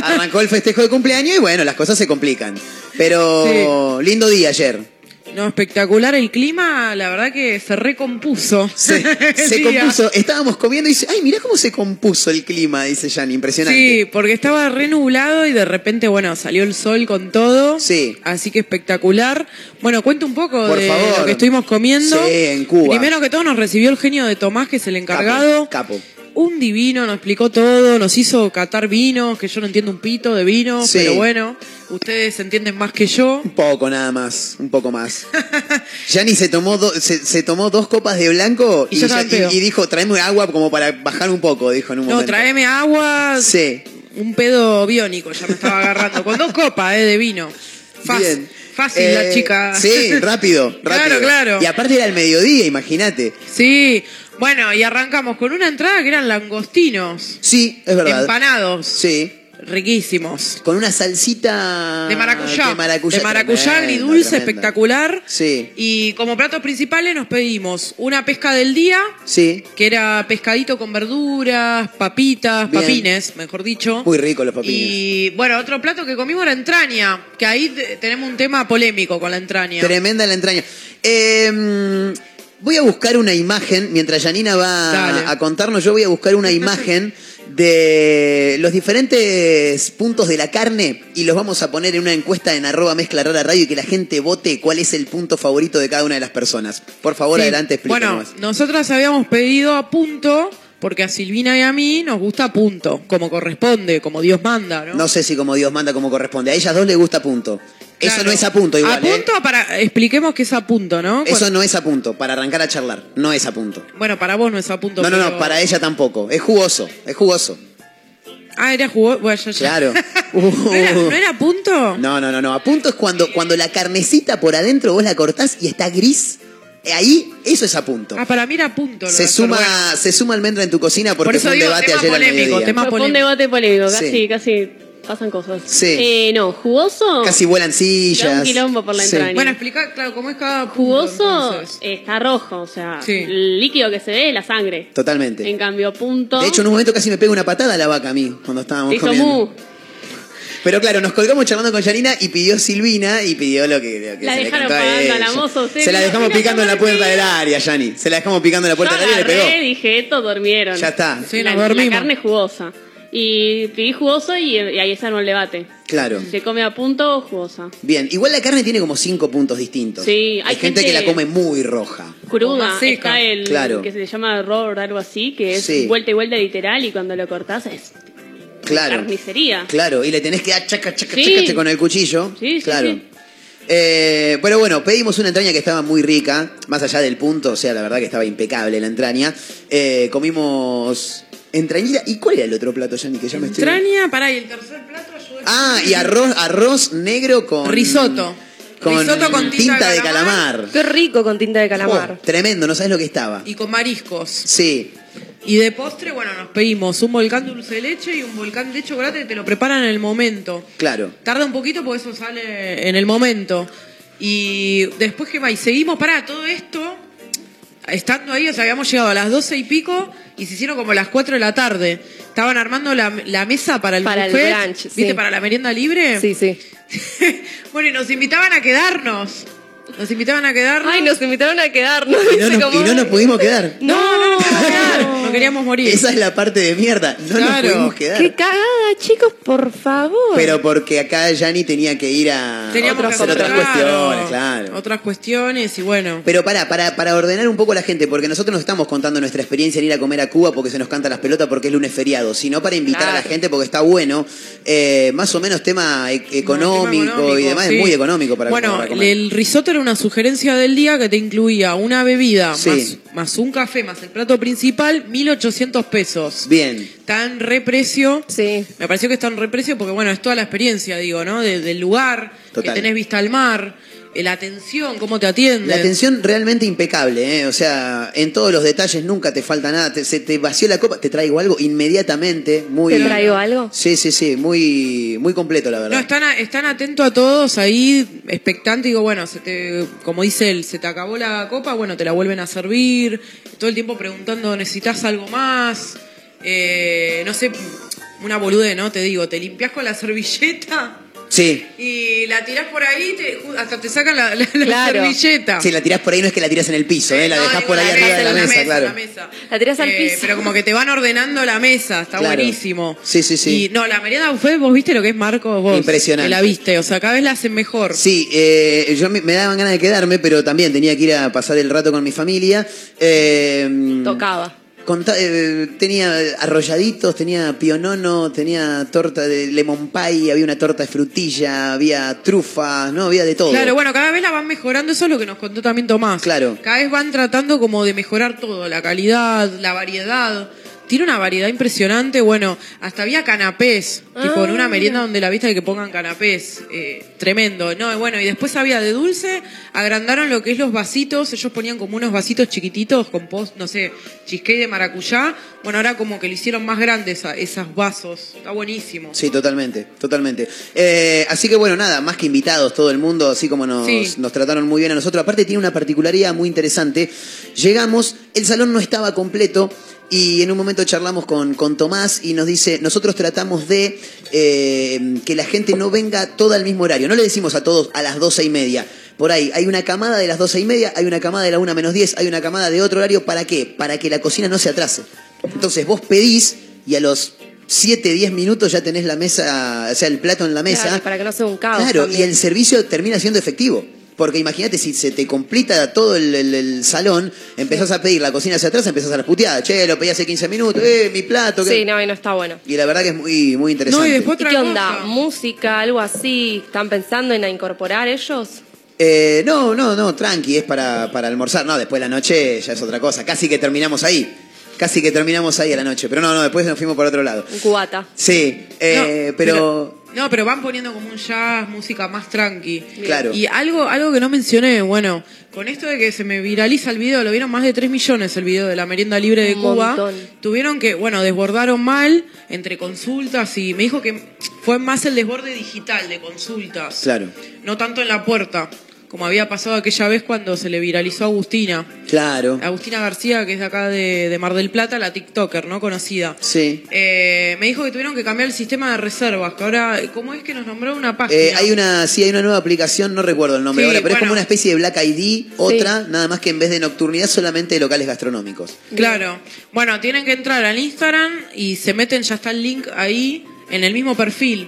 Arrancó el festejo de cumpleaños y bueno, las cosas se complican. Pero lindo día ayer. No, espectacular el clima, la verdad que se recompuso. Se, se compuso, estábamos comiendo y dice, ay, mirá cómo se compuso el clima, dice Yanni, impresionante. Sí, porque estaba re nublado y de repente, bueno, salió el sol con todo. Sí. Así que espectacular. Bueno, cuenta un poco Por de favor. lo que estuvimos comiendo. Sí, en Cuba. Primero que todo nos recibió el genio de Tomás, que es el encargado. Capo. Un divino, nos explicó todo, nos hizo catar vinos, que yo no entiendo un pito de vino, Sí. pero bueno, ustedes entienden más que yo. Un poco nada más, un poco más. Yanni se tomó, do- se, se tomó dos copas de blanco Y ya dijo, tráeme agua como para bajar un poco, dijo en un No, momento. tráeme agua. Sí. Un pedo biónico ya me estaba agarrando. Con dos copas eh, de vino. Fácil, Bien. fácil la Eh, chica. Sí, rápido, rápido. Claro, claro. Y aparte era el mediodía, imagínate. Sí. Bueno, y arrancamos con una entrada que eran langostinos. Sí, es verdad. Empanados. Sí. Riquísimos. Con una salsita De maracuyá. De maracuyá, De maracuyá agridulce, espectacular. Sí, Y como platos principales nos pedimos una pesca del día, sí. que era pescadito con verduras, papitas, Bien. papines, mejor dicho. Muy rico los papines. Y bueno, otro plato que comimos era entraña, que ahí te- tenemos un tema polémico con la entraña. Tremenda la entraña. Eh, voy a buscar una imagen, mientras Janina va Dale. a contarnos, yo voy a buscar una imagen de los diferentes puntos de la carne y los vamos a poner en una encuesta en arroba mezcla rara radio y que la gente vote cuál es el punto favorito de cada una de las personas. Por favor, Sí. adelante, explícanos. Bueno, nosotras habíamos pedido a punto, porque a Silvina y a mí nos gusta punto, como corresponde, como Dios manda, ¿no? No sé si como Dios manda, como corresponde. A ellas dos les gusta punto. Eso no es a punto igual, A ¿eh? punto, para, expliquemos que es a punto, ¿no? Eso no es a punto, para arrancar a charlar. No es a punto. Bueno, para vos no es a punto. No, no, no, para ella tampoco. Es jugoso, es jugoso. Ah, era jugoso. Bueno, ya, ya. Claro. ¿No, era, no era a punto? No, no, no, no. A punto es cuando, cuando la carnecita por adentro vos la cortás y está gris. Eh, Ahí, eso es a punto. Ah, para mí era a punto. lo Se suma, bueno. se suma almendra en tu cocina porque Por eso fue un digo, debate tema ayer al polémico, mediodía. tema- Fue un debate polémico, casi, Sí. casi pasan cosas. Sí. Eh, no, jugoso. Casi vuelan Da sillas. un quilombo por la Sí. entraña. Bueno, explica, claro, cómo es cada punto, Jugoso entonces. está rojo, o sea, Sí. el líquido que se ve es la sangre. Totalmente. En cambio, punto. De hecho, en un momento casi me pega una patada a la vaca a mí cuando estábamos hizo comiendo. mu. Pero claro, nos colgamos charlando con Yanina y pidió Silvina y pidió lo que, lo que La se le dejaron cantó a la ella. usted Se la dejamos picando en la puerta del área, Yani. Se la dejamos picando en la puerta Yo del área y le pegó. dije, estos durmieron. Ya está. Sí, la, la carne es jugosa. Y pedí jugoso y, y ahí se armó el debate. Claro. ¿Se come a punto o jugosa? Bien, igual la carne tiene como cinco puntos distintos. Sí, hay, hay gente, que la come muy roja. O Cruda. Está el Claro. que se le llama roll, algo así, que es Sí. vuelta y vuelta literal y cuando lo cortás es Claro. carnicería. Claro, y le tenés que dar chaca, chaca, Sí. chaca con el cuchillo. Sí, sí, claro. sí. Eh, pero bueno, pedimos una entraña que estaba muy rica, más allá del punto, o sea, la verdad que estaba impecable la entraña. Eh, comimos entrañita. ¿Y cuál era el otro plato, Yanni? Que ya me estoy... Entraña, pará, y el tercer plato ayudé. Ah, y arroz, arroz negro con. Risotto. Con, Risotto con tinta, de calamar. Qué rico con tinta de calamar. Oh, tremendo, no sabes lo que estaba. Y con mariscos. Sí, Y de postre, bueno, nos pedimos un volcán dulce de leche y un volcán de chocolate que te lo preparan en el momento. claro. Tarda un poquito porque eso sale en el momento. Y después que va, y seguimos, pará, todo esto, estando ahí, o sea, habíamos llegado a las doce y pico y se hicieron como las 4 de la tarde. Estaban armando la, la mesa para el Para el brunch, ¿viste? sí. Para la merienda libre. Sí, sí. bueno, y nos invitaban a quedarnos. Nos invitaban a quedarnos. Ay, nos invitaron a quedarnos. Y no, nos, como- y no nos pudimos quedar. No, no nos pudimos quedar. No queríamos morir. Esa es la parte de mierda. No Claro. nos pudimos quedar. Qué cagada, chicos, por favor. Pero porque acá Yanni tenía que ir a Teníamos hacer que otras claro, cuestiones, claro. Otras cuestiones y bueno. Pero para, para, para ordenar un poco a la gente, porque nosotros no estamos contando nuestra experiencia en ir a comer a Cuba porque se nos canta las pelotas porque es lunes feriado, sino para invitar a la gente porque está bueno, eh, más o menos tema e- económico, económico, y demás, sí. es muy económico para Bueno, para comer. el risotto era una sugerencia del día que te incluía una bebida Sí. más, más un café más el plato principal, 1800 pesos. Bien. Está en reprecio. Sí. Me pareció que está en reprecio porque, bueno, es toda la experiencia, digo, ¿no? De- del lugar, Total. que tenés vista al mar, la atención, cómo te atienden. La atención realmente impecable, ¿eh? o sea, en todos los detalles nunca te falta nada. Te- se te vació la copa, te traigo algo inmediatamente. Muy, ¿Te traigo algo? Sí, sí, sí, muy, muy completo, la verdad. No, están, a- están atentos a todos ahí, expectantes. Digo, bueno, se te, como dice él, se te acabó la copa, bueno, te la vuelven a servir. Todo el tiempo preguntando, ¿necesitas algo más? Eh, no sé, una bolude, ¿no? Te digo, te limpias con la servilleta Sí. y la tirás por ahí, te- hasta te sacan la, la- la Claro. servilleta. Si la tirás por ahí no es que la tirás en el piso, ¿eh? la No, dejás digo, por ahí la arriba de la mesa, claro. la mesa. La tirás al Eh, piso. Pero como que te van ordenando la mesa, está Claro. buenísimo. Sí, sí, sí. Y no, la merienda buffet, vos viste lo que es Marcos, vos. Impresionante. La viste, o sea, cada vez la hacen mejor. Sí, eh, yo me, me daban ganas de quedarme, pero también tenía que ir a pasar el rato con mi familia. Eh, Tocaba. Conta- eh, tenía arrolladitos, tenía pionono, tenía torta de lemon pie, había una torta de frutilla, había trufas, ¿no? Había de todo. Claro, bueno, cada vez la van mejorando, eso es lo que nos contó también Tomás. Claro. Cada vez van tratando como de mejorar todo, la calidad, la variedad. Tiene una variedad impresionante, bueno, hasta había canapés, tipo en una merienda donde la vista de que pongan canapés, eh, tremendo, ¿no? Bueno, y después había de dulce, agrandaron lo que es los vasitos, ellos ponían como unos vasitos chiquititos con post, no sé, cheesecake de maracuyá, bueno, ahora como que lo hicieron más grandes a esos vasos, está buenísimo. Sí, totalmente, totalmente. Eh, así que bueno, nada, más que invitados, todo el mundo, así como nos, Sí. nos trataron muy bien a nosotros. Aparte tiene una particularidad muy interesante. Llegamos, el salón no estaba completo y en un momento charlamos con, con Tomás y nos dice, nosotros tratamos de eh, que la gente no venga toda al mismo horario. No le decimos a todos a las doce y media. Por ahí, hay una camada de las doce y media, hay una camada de la una menos diez, hay una camada de otro horario. ¿Para qué? Para que la cocina no se atrase. Entonces vos pedís y a los 7, 10 minutos ya tenés la mesa, o sea, el plato en la mesa. Claro, para que no sea un caos. Claro, y el servicio termina siendo efectivo. Porque imagínate si se te completa todo el, el- el salón, empezás a pedir la cocina hacia atrás, empezás a las puteadas. Che, lo pedí hace 15 minutos, eh, mi plato. ¿qué?". Sí, no, y no está bueno. Y la verdad que es muy, muy interesante. No, y después ¿Y otra qué onda? cosa. ¿Música, algo así? ¿Están pensando en incorporar ellos? Eh, no, no, no, tranqui, es para, para almorzar. No, después la noche ya es otra cosa. Casi que terminamos ahí. Casi que terminamos ahí a la noche. Pero no, no, después nos fuimos por otro lado. Un cubata. Sí, eh, No, pero... No, pero van poniendo como un jazz, música más tranqui. Claro. Y algo, algo que no mencioné, bueno, con esto de que se me viraliza el video, lo vieron más de 3 millones el video de la merienda libre de Un Cuba. montón. Tuvieron que, bueno, desbordaron mal entre consultas y me dijo que fue más el desborde digital de consultas. Claro, No tanto en la puerta, como había pasado aquella vez cuando se le viralizó a Agustina. claro. Agustina García, que es de acá de, de Mar del Plata, la TikToker, ¿no? Conocida. Sí. Eh, me dijo que tuvieron que cambiar el sistema de reservas, que ahora, ¿cómo es que nos nombró una página? Eh, hay una, sí, hay una nueva aplicación, no recuerdo el nombre Sí, ahora, pero es como una especie de Black ID, otra, nada más que en vez de nocturnidad, solamente de locales gastronómicos. Claro. Bueno, tienen que entrar al Instagram y se meten, ya está el link ahí, en el mismo perfil.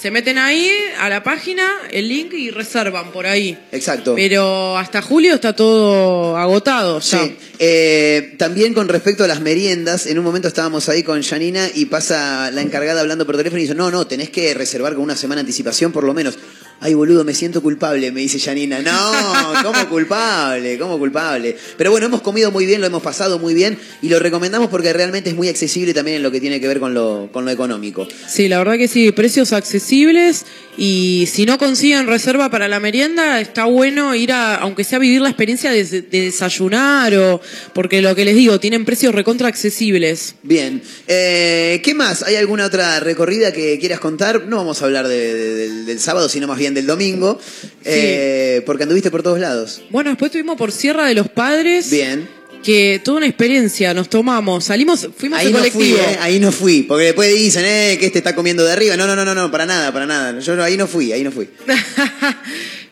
Se meten ahí a la página, el link y reservan por ahí. Exacto. Pero hasta julio está todo agotado ya. Sí. Eh, también con respecto a las meriendas, en un momento estábamos ahí con Janina y pasa la encargada hablando por teléfono y dice, no, no, tenés que reservar con una semana de anticipación por lo menos. Ay, boludo, me siento culpable, me dice Janina. No, ¿cómo culpable? ¿Cómo culpable? Pero bueno, hemos comido muy bien, lo hemos pasado muy bien y lo recomendamos porque realmente es muy accesible también en lo que tiene que ver con lo, con lo económico. Sí, la verdad que sí, precios accesibles y si no consiguen reserva para la merienda, está bueno ir a, aunque sea vivir la experiencia de, de desayunar o, porque lo que les digo, tienen precios recontra accesibles. Bien. Eh, ¿Qué más? ¿Hay alguna otra recorrida que quieras contar? No vamos a hablar de- de- del, del sábado, sino más bien del domingo, eh, porque anduviste por todos lados. Bueno, después estuvimos por Sierra de los Padres. Bien. Que toda una experiencia, nos tomamos, salimos, fuimos Ahí no fui, colectivo. eh, ahí no fui, porque después dicen, eh, que este está comiendo de arriba. No, no, no, no, no, para nada, para nada. Yo no, ahí no fui, ahí no fui.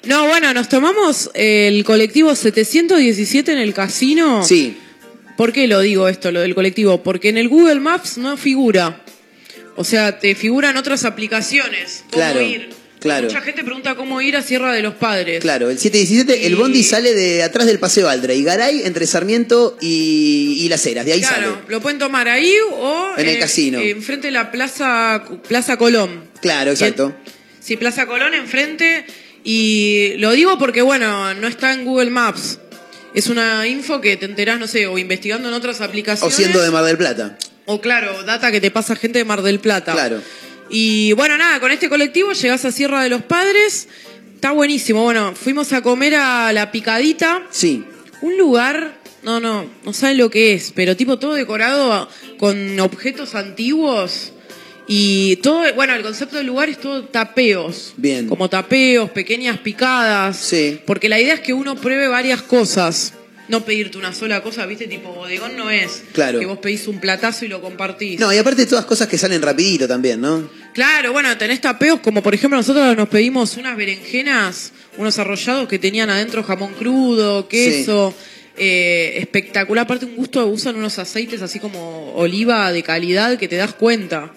No, bueno, nos tomamos el colectivo 717 en el casino. Sí. ¿Por qué lo digo esto, lo del colectivo? Porque en el Google Maps no figura. O sea, te figuran otras aplicaciones. ¿Cómo Claro, ir? Claro. Mucha gente pregunta cómo ir a Sierra de los Padres. Claro, el 717, el Y- bondi sale de atrás del Paseo Aldre y Garay entre Sarmiento y, y Las Heras, de ahí Claro, sale. lo pueden tomar ahí o En el casino. enfrente de la Plaza Plaza Colón. Claro, exacto. Sí, Plaza Colón enfrente. Y lo digo porque, bueno, no está en Google Maps. Es una info que te enterás, no sé, o investigando en otras O aplicaciones. siendo de Mar del Plata. O claro, data que te pasa gente de Mar del Plata. Claro. Y bueno, nada, con este colectivo llegás a Sierra de los Padres. Está buenísimo. Bueno, fuimos a comer a La Picadita. Sí. Un lugar, no, no, no saben lo que es, pero tipo todo decorado con objetos antiguos. Y todo, bueno, el concepto del lugar es todo tapeos. Bien. Como tapeos, pequeñas picadas. Sí. Porque la idea es que uno pruebe varias cosas. No pedirte una sola cosa, viste, tipo bodegón no es. Claro. Que vos pedís un platazo y lo compartís. No, y aparte todas cosas que salen rapidito también, ¿no? Claro, bueno, tenés tapeos como por ejemplo nosotros nos pedimos unas berenjenas, unos arrollados que tenían adentro jamón crudo, queso, eh, espectacular. Aparte un gusto, usan unos aceites así como oliva de calidad que te das cuenta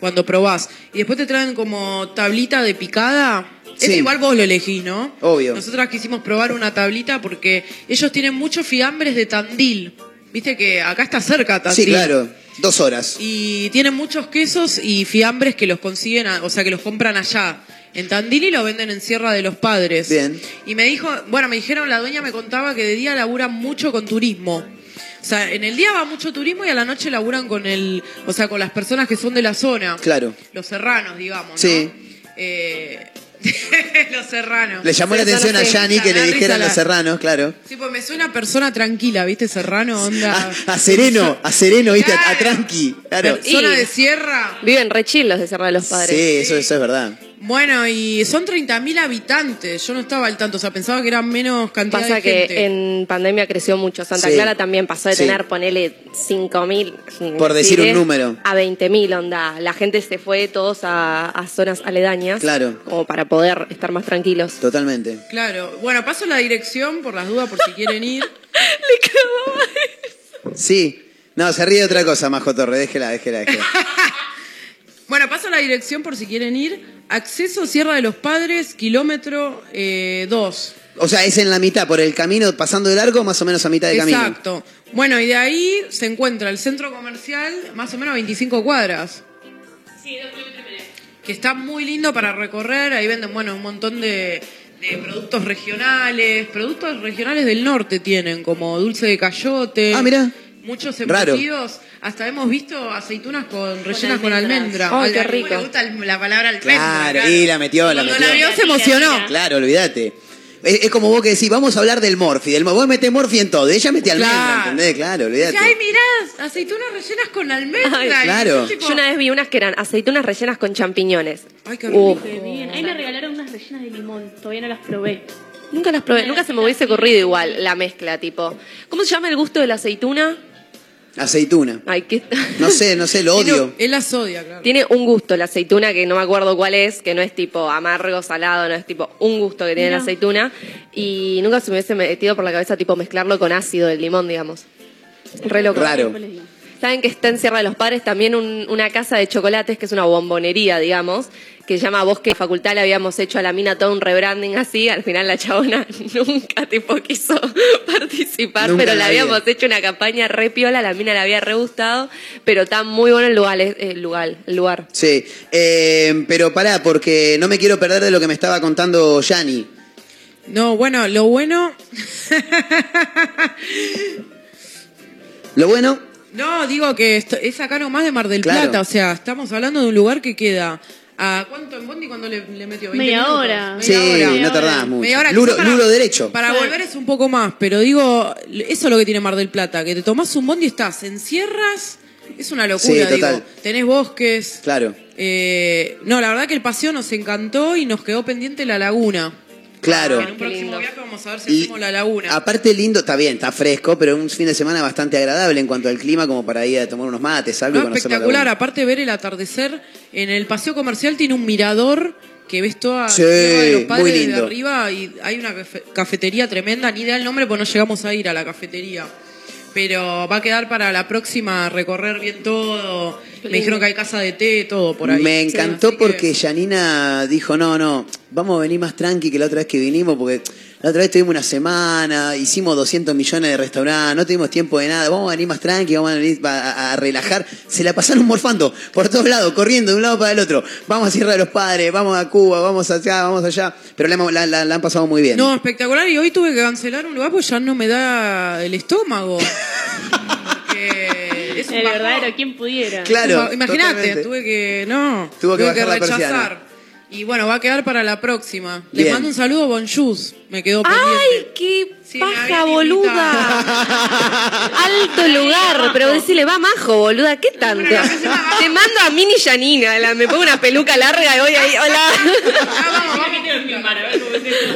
cuando probás. Y después te traen como tablita de picada. Sí. Ese igual vos lo elegís, ¿no? Obvio. Nosotras quisimos probar una tablita porque ellos tienen muchos fiambres de Tandil. Viste que acá está cerca Tandil. Sí, claro. Dos horas. Y tienen muchos quesos y fiambres que los consiguen, a- o sea, que los compran allá. En Tandil y lo venden en Sierra de los Padres. Bien. Y me dijo, bueno, me dijeron, la dueña me contaba que de día laburan mucho con turismo. O sea, en el día va mucho turismo y a la noche laburan con el, o sea, con las personas que son de la zona. Claro. Los serranos, digamos, ¿no? Sí. Eh, los serranos. Le llamó la atención a. Yanni que le dijeran los serranos, claro. Sí, pues me suena persona tranquila, ¿viste? Serrano, onda. A Sereno, a Sereno, ¿viste? A-. Tranqui. Claro. Zona de sierra. Viven re chill los de Sierra de los Padres. Sí, eso, eso es verdad. Bueno, y son 30.000 habitantes. Yo no estaba al tanto, o sea, pensaba que eran menos cantidad Pasa de que gente. en pandemia creció mucho. Santa Sí. Clara también pasó de Sí. tener, ponele, 5.000. sin Por decir un número. A 20.000, onda. La gente se fue todos a, a zonas aledañas. Claro. Como para poder estar más tranquilos. Totalmente. Claro. Bueno, paso la dirección por las dudas, por si quieren ir. Sí. No, se ríe de otra cosa, Majo Torre. Déjela, déjela, déjela. Bueno, paso la dirección por si quieren ir. Acceso Sierra de los Padres, kilómetro 2. O sea, es en la mitad, por el camino, pasando el arco, más o menos a mitad de camino. Exacto. Bueno, y de ahí se encuentra el centro comercial, más o menos 25 cuadras. Sí, dos kilómetros y medio. que está muy lindo para recorrer. Ahí venden, bueno, un montón de, de productos regionales. Productos regionales del norte tienen, como dulce de cayote. Ah, mirá. Muchos Raro. Hasta hemos visto aceitunas con rellenas con almendras. almendra. Ay, qué mí me rico. gusta la palabra almendra. Claro, y la metió, la Cuando metió. la vio se emocionó. Claro, olvídate. Es, es como vos que decís, vamos a hablar del morfi. Del, vos metés morfi en todo. Ella mete almendra, Claro. ¿entendés? Claro, olvídate. Ay, mirá, aceitunas rellenas con almendra. Ay, claro. yo, tipo, Yo una vez vi unas que eran aceitunas rellenas con champiñones. Ay, qué. Qué bien. Ahí me regalaron unas rellenas de limón. Todavía no las probé. Nunca las probé, nunca se me hubiese ocurrido igual la mezcla, tipo. ¿Cómo se llama el gusto de la aceituna? Aceituna. Ay, qué. No sé, no sé, lo odio. Él las odia, claro. Tiene un gusto la aceituna que no me acuerdo cuál es, que no es tipo amargo, salado, no es tipo un gusto que tiene la aceituna. Y nunca se me hubiese metido por la cabeza tipo mezclarlo con ácido del limón, digamos. Re loco. Raro. Saben que está en Sierra de los Padres también un- una casa de chocolates, que es una bombonería, digamos, que se llama Bosque. En facultad le habíamos hecho a la mina todo un rebranding así. Al final la chabona nunca tipo quiso participar, Nunca pero le habíamos hecho una campaña re piola. La mina le había re gustado, pero está muy bueno el lugar. El lugar, el lugar. Sí, eh, pero pará, porque no me quiero perder de lo que me estaba contando Yanni. No, bueno, lo bueno. Lo bueno, No, digo que esto- es acá nomás de Mar del Claro. Plata, o sea, estamos hablando de un lugar que queda ¿A cuánto en Bondi cuando le, le metió? ¿20 Media minutos? hora. sí, Media hora. no tardás mucho. Media hora, Luro, para- Luro derecho. Para volver es un poco más, pero digo, eso es lo que tiene Mar del Plata, que te tomás un bondi y estás, encierras, es una locura, Sí, total. digo. Tenés bosques. Claro, eh, no, la verdad que el paseo nos encantó y nos quedó pendiente la laguna. Claro. En un próximo viaje vamos a ver si hacemos la laguna. Aparte lindo, está bien, está fresco, pero un fin de semana bastante agradable en cuanto al clima, como para ir a tomar unos mates, algo No, y conocer la espectacular, aparte ver el atardecer, en el paseo comercial tiene un mirador que ves toda Sí, de los padres muy desde lindo. arriba y hay una cafe- cafetería tremenda, ni da el nombre porque no llegamos a ir a la cafetería. Pero va a quedar para la próxima recorrer bien todo. Me dijeron que hay casa de té, todo por ahí. Me Sí, encantó que- porque Janina dijo, no, no, vamos a venir más tranqui que la otra vez que vinimos, porque la otra vez tuvimos una semana, hicimos 200 millones de restaurantes, no tuvimos tiempo de nada, vamos a venir más tranqui, vamos a venir a, a- a relajar. Se la pasaron morfando por todos lados, corriendo de un lado para el otro. Vamos a Sierra de los Padres, vamos a Cuba, vamos allá, vamos allá. Pero la, hemos- la- la- la han pasado muy bien. No, espectacular. Y hoy tuve que cancelar un lugar porque ya no me da el estómago. Porque es un verdadero, ¿quién pudiera? Claro, Imagínate, tuve que. No. Tuvo que tuve bajar la persiana. Y bueno, va a quedar para la próxima. Les Bien. mando un saludo, Bonjus. Me quedó pendiente. ¡Ay, qué Sí, me paja, habían boluda! Alto lugar, pero decirle, va majo, boluda, ¿qué tanto? Te mando a Mini Janina, la- me pongo una peluca larga y voy ahí, hola.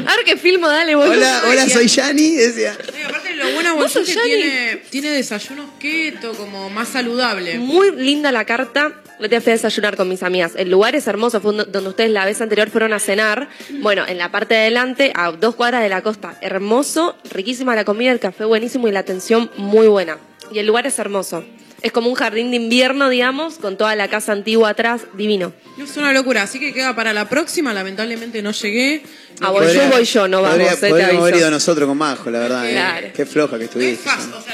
A ver qué filmo, dale, boludo. Hola, hola, soy Yani. Decía. Y aparte, lo bueno ¿Vos Bonjour sos que tiene, tiene desayunos keto, como más saludable. Muy linda la carta. Le te fui a desayunar con mis amigas. El lugar es hermoso, fue donde ustedes la vez anterior fueron a cenar. Bueno, en la parte de adelante, a dos cuadras de la costa. Hermoso, riquísima la comida, el café buenísimo y la atención muy buena. Y el lugar es hermoso. Es como un jardín de invierno, digamos, con toda la casa antigua atrás, divino. Es una locura, así que queda para la próxima. Lamentablemente no llegué. A Ah, voy yo, voy yo, no vamos, podría- eh, te podríamos haber ido nosotros con Majo, la verdad. eh. Claro. Qué floja que estuviste.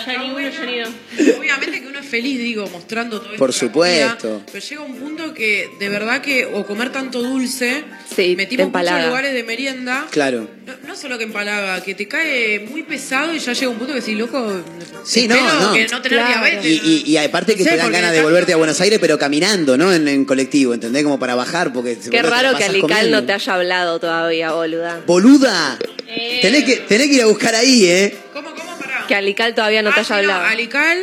Ya ni uno, ya ni dos. Obviamente que uno es feliz, digo, mostrando todo esto. Por comida, supuesto. pero llega un punto que, de verdad que, o comer tanto dulce, Sí, metimos muchos lugares de merienda. Claro. No, no solo que empalaga, que te cae muy pesado y ya llega un punto que si loco. Sí, no, no. que no tener Claro. diabetes. Y, y, y aparte que Sí, te dan ganas de volverte a Buenos Aires, pero caminando, ¿no? En, en colectivo, ¿entendés? Como para bajar, porque... Qué boludo, raro que Alical comiendo. no te haya hablado todavía, boluda. ¡Boluda! Tenés, que, tenés que ir a buscar ahí, ¿eh? Que Alical todavía no te Ah, haya no, hablado. Alical,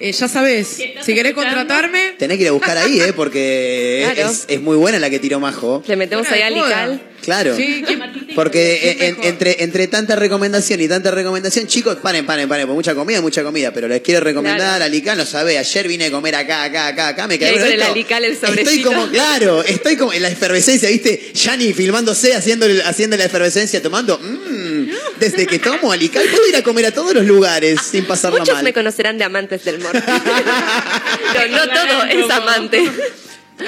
eh, ya sabes, si querés contratarme, Tenés que ir a buscar ahí, ¿eh? Porque Claro. es, es muy buena la que tiró Majo. Le metemos ahí a Fuera de joda. Alical. Claro. Sí, ¿quién- Porque entre, entre tanta recomendación y tanta recomendación, chicos, paren, paren, paren, por mucha comida, mucha comida, pero les quiero recomendar Claro. Alical, no sabe, ayer vine a comer acá, acá, acá, acá, me Y quedé con el esto. Alical, el Estoy como, claro, estoy como en la efervescencia, ¿viste? Yani filmándose, haciendo, el- haciendo la efervescencia, tomando, mmm, desde que tomo Alical, puedo ir a comer a todos los lugares sin pasarla Muchos mal. me conocerán de amantes del mor. Pero no todo es amante.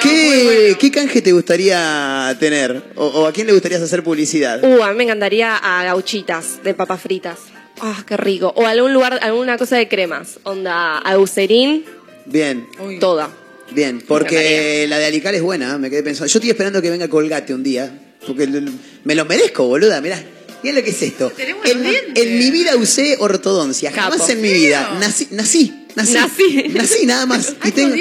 ¿Qué, ¿Qué canje te gustaría tener? O, o a quién le gustaría hacer publicidad? Uh, a mí me encantaría a gauchitas de papas fritas. Ah, qué rico. O algún lugar, alguna cosa de cremas. Onda, aucerín, Bien. toda. Bien, porque la de Alical es buena, me quedé pensando. Yo estoy esperando que venga Colgate un día, porque me lo merezco, boluda, mirá. Mirá lo que es esto. En, en mi vida usé ortodoncia, jamás Capo. en mi vida. Nací, nací, nací. Nací. Nací nada más. Y tengo,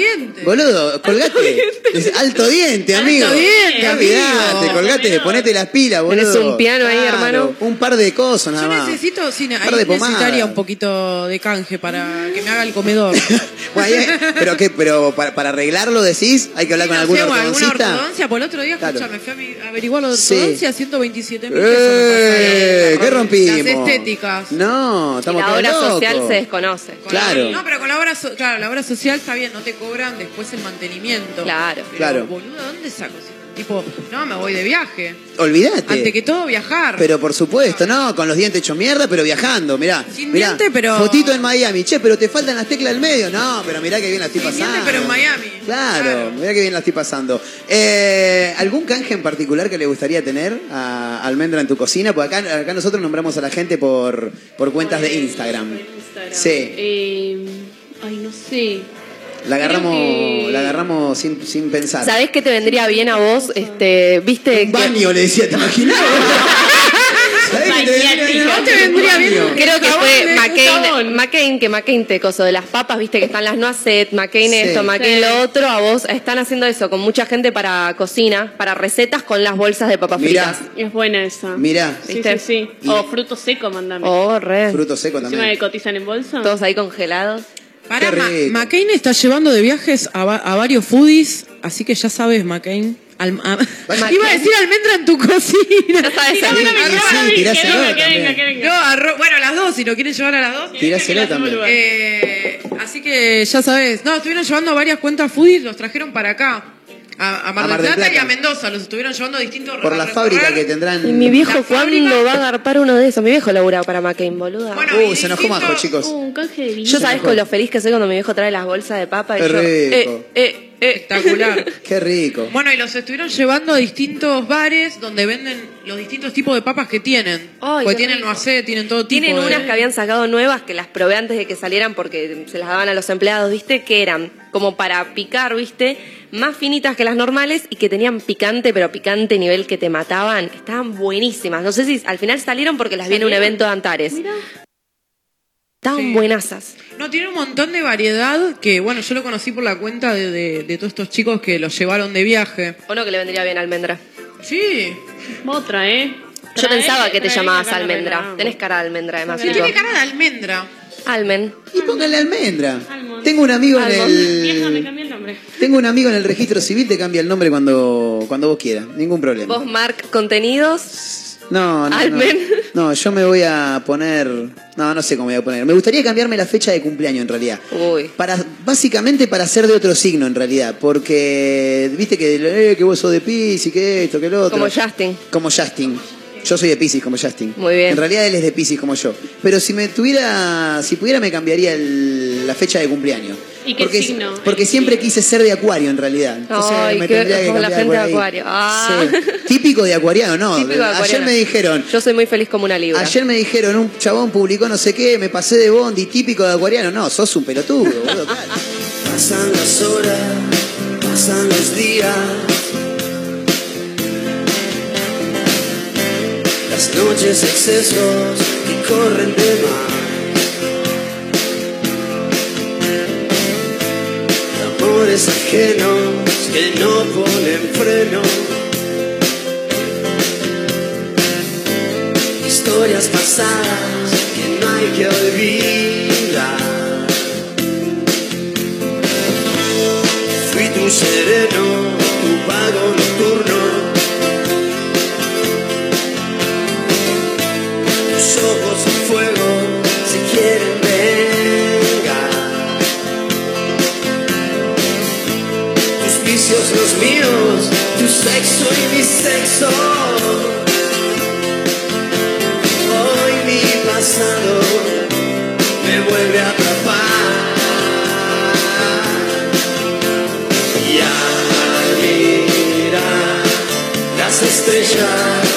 Boludo, colgate. Es alto diente, amigo. diente, Olvidate, amigo. colgate, ponete las pilas, boludo. Tenés un piano ahí, Claro, hermano. Un par de cosas nada yo más. necesito, sí, Un par de pomadas. necesitaría un poquito de canje para que me haga el comedor. Bueno, ahí- pero qué, pero para, para arreglarlo decís, hay que hablar con no algún sé, o alguna ortodoncista. ortodoncia, por el otro día, Claro. escucha, me fui a averiguar lo de Sí. ortodoncia, 127 mil ¡Eh! ¿Qué rompimos? Las estéticas. No, Y estamos la todos obra social se desconoce. Claro. No, pero con la obra, so- claro, la obra social está bien, no te cobran después el mantenimiento. Claro. Pero, Claro. boludo, ¿dónde saco? Si- Tipo, no, me voy de viaje. Olvídate. Ante que todo, viajar. Pero por supuesto, no, con los dientes hechos mierda, pero viajando, mirá. Sin mirá, diente, pero- Fotito en Miami, che, pero te faltan las teclas del medio. No, pero mirá que bien la estoy Sin pasando. diente, pero en Miami. Claro, mirá que bien la estoy pasando. Eh, ¿Algún canje en particular que le gustaría tener a Almendra en tu cocina? Porque acá, acá nosotros nombramos a la gente por, por cuentas de Instagram. Instagram. Sí. Eh, ay, no sé. La agarramos, que- la agarramos sin, sin pensar. ¿Sabés qué te vendría bien a vos? Este, viste Un baño, le decía, ¿te imaginas? Creo que fue McCain. McCain, que McCain te coso de las papas, viste que están las noisette, McCain Sí. esto, McCain Sí. lo otro, a vos están haciendo eso con mucha gente para cocina, para recetas con las bolsas de papas Mirá. fritas. Es buena esa. Mirá, Sí, sí, sí. Y- O fruto seco, mandame. Oh, re. fruto seco Encima también. que cotizan en bolsa. Todos ahí congelados. Para, Qué Ma- rico. McCain está llevando de viajes a, va- a varios foodies, así que ya sabes, McCain. Al- a- Vaya. iba a decir almendra en tu cocina. Sabes. No, arro- bueno, las dos, si lo quieren llevar a las dos. Tiráselo también. Eh, así que ya sabes. No, estuvieron llevando varias cuentas foodies, los trajeron para acá. A, a Mar, A Mar del del Plata, y a. Mendoza. Los estuvieron llevando a distintos Por a la fábrica que tendrán. Y mi viejo, ¿cuándo va a agarpar uno de esos? Mi viejo laburaba para McCain, boluda. Bueno, Uh, y se enojó Majo, chicos. Uh, un canje de yo sabes con lo feliz que soy cuando mi viejo trae las bolsas de papa y Qué yo. rico. Eh, eh. Espectacular. Qué rico. Bueno, y los estuvieron llevando a distintos bares donde venden los distintos tipos de papas que tienen. Ay, Porque qué tienen rico. noacé, tienen todo tipo Tienen de- unas que habían sacado nuevas que las probé antes de que salieran porque se las daban a los empleados, ¿viste? Que eran como para picar, ¿viste? Más finitas que las normales y que tenían picante, pero picante nivel que te mataban. Estaban buenísimas. No sé si al final salieron porque las vi en un evento de Antares. Mirá. Estaban Sí. buenasas. No, tiene un montón de variedad que, bueno, yo lo conocí por la cuenta de, de- de todos estos chicos que los llevaron de viaje. ¿O no que le vendría bien almendra? Sí. Otra, ¿eh? Yo Trae- pensaba que te llamabas almendra. Tenés cara de almendra, además. Sí, tiene cara de almendra. Almen. Y póngale almendra. Almond. Tengo un amigo en Almond. Vieja, me el. cambié el nombre. Tengo un amigo en el registro civil, te cambia el nombre cuando, cuando vos quieras. Ningún problema. Vos, Mark, contenidos. No, no, no. Almen. No, yo me voy a poner. No, no sé cómo me voy a poner. Me gustaría cambiarme la fecha de cumpleaños en realidad. Uy. Para, básicamente para ser de otro signo en realidad. Porque viste que, eh, que vos sos de Pisces, que esto, que lo otro. Como Justin. Como Justin. Yo soy de Pisces como Justin. Muy bien. En realidad él es de Pisces como yo. Pero si me tuviera, si pudiera me cambiaría el- la fecha de cumpleaños. ¿Y qué porque, signo? Porque siempre quise ser de Acuario en realidad. Entonces Ay, me qué- tendría que como la gente de. Acuario. Ah. Sí. Típico de acuariano, no. Típico de Ayer acuariano. me dijeron, Yo soy muy feliz como una libra. Ayer me dijeron, un chabón publicó no sé qué, me pasé de bondi, típico de acuariano. No, sos un pelotudo, boludo, claro. Pasan las horas, pasan los días. Las noches excesos que corren de más. Amores ajenos que no ponen freno. Historias pasadas que no hay que olvidar. Fui tu sereno, sexo. Hoy mi pasado me vuelve a atrapar. Y al mirar las estrellas,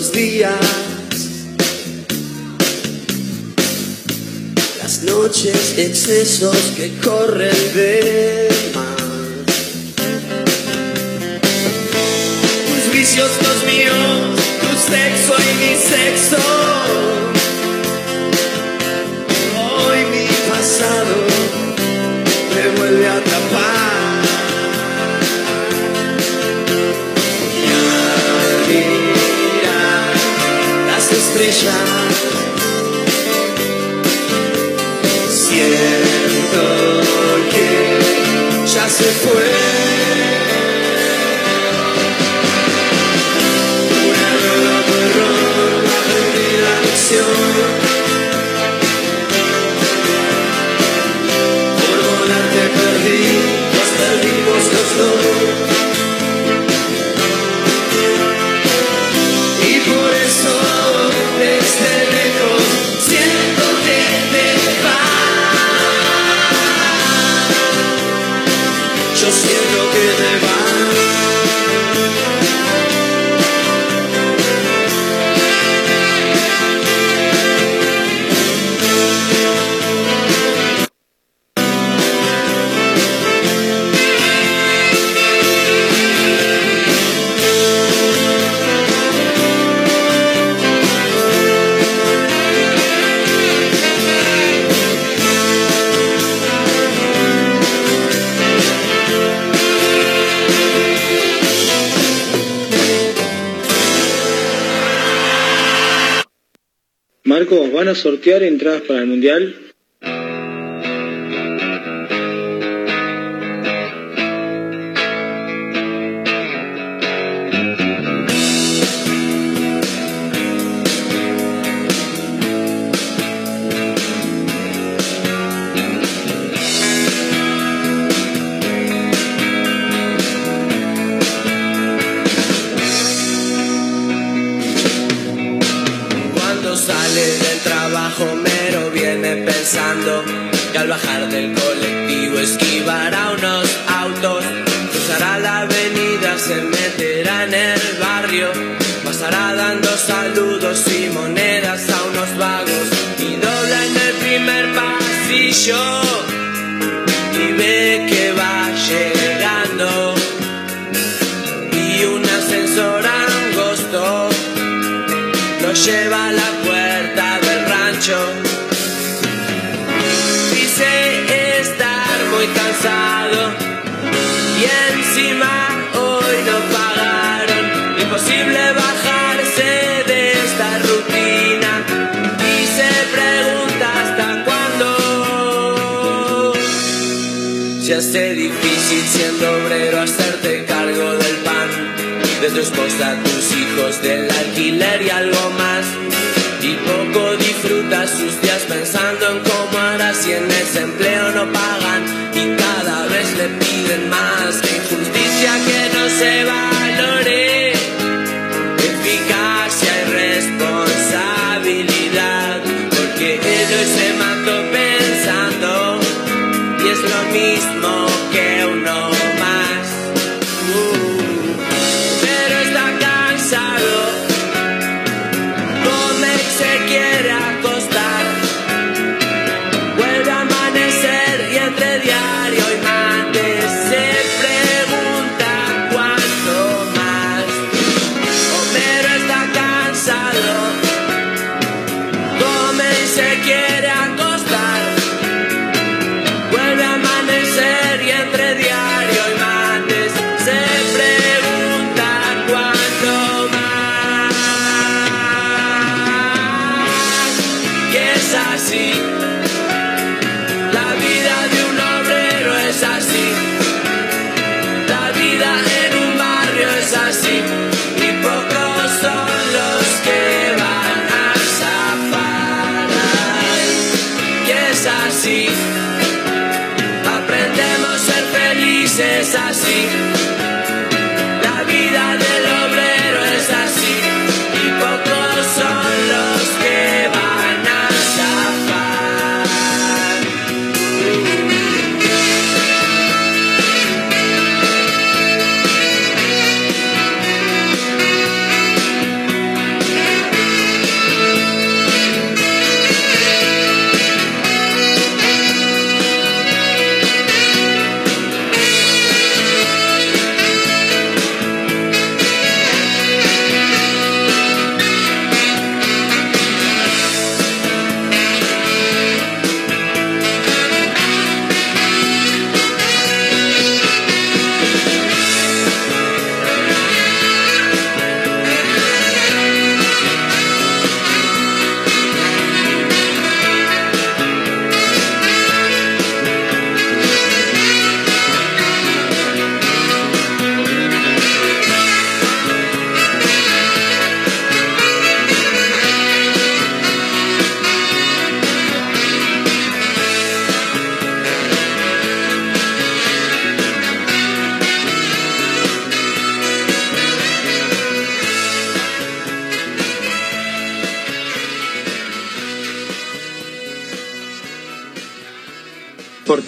los días. Las noches, excesos que corren de más. Tus vicios, los míos, tu sexo y mi sexo. sortear entradas para el Mundial sus días pensando en cómo hará si en ese empleo no paga.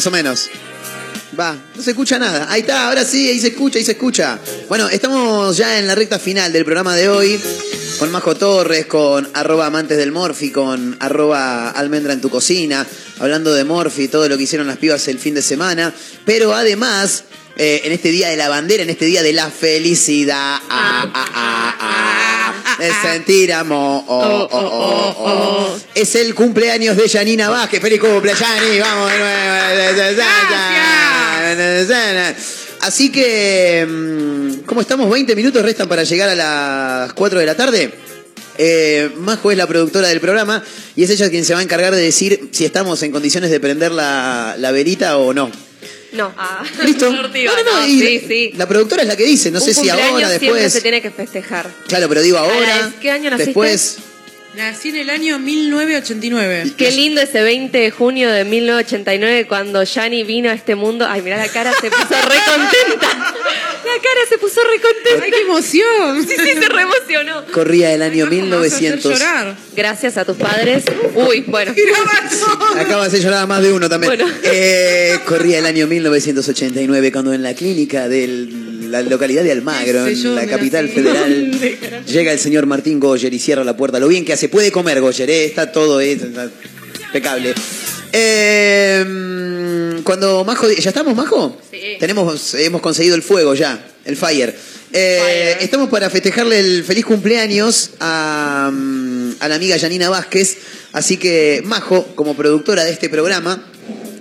Más o menos. Va, no se escucha nada. Ahí está, ahora sí, ahí se escucha, ahí se escucha. Bueno, estamos ya en la recta final del programa de hoy. Con Majo Torres, con arroba amantes del Morfi, con arroba almendra en tu cocina, hablando de Morfi, todo lo que hicieron las pibas el fin de semana. Pero además, eh, en este día de la bandera, en este día de la felicidad, ah, ah, ah, de sentir amor, oh, oh, oh, es el cumpleaños de Janina Vázquez. ¡Feliz cumple, Yani! ¡Vamos de nuevo! Así que, mm, ¿cómo estamos? 20 minutos restan para llegar a las 4 de la tarde. Eh, Majo es la productora del programa y es ella quien se va a encargar de decir si estamos en condiciones de prender la, la verita o no. No. Ah, ¿Listo? No, no, no, no, y sí, sí. La productora es la que dice, no Un sé si ahora, después. se tiene que festejar. Claro, pero digo ahora, Ahora, ¿qué año naciste? después. Nací en el año 1989. Qué lindo ese 20 de junio de 1989 cuando Yani vino a este mundo. Ay, mira la cara, se puso re contenta. La cara se puso re contenta. ¡Ay, qué emoción! Sí, sí, se re emocionó. Corría el año 1900. Gracias a tus padres. Uy, bueno. Acaba de llorar a más de uno también. Bueno. Eh, corría el año 1989 cuando en la clínica de la localidad de Almagro, en la capital federal, llega el señor Martín Goyer y cierra la puerta. Lo bien que hace, puede comer Goyer, eh, está todo eh, está impecable. Eh, mm, cuando Majo, ¿ya estamos Majo? Sí. Tenemos, hemos conseguido el fuego ya, el fire. Eh, Estamos para festejarle el feliz cumpleaños a, a la amiga Janina Vázquez. Así que Majo, como productora de este programa,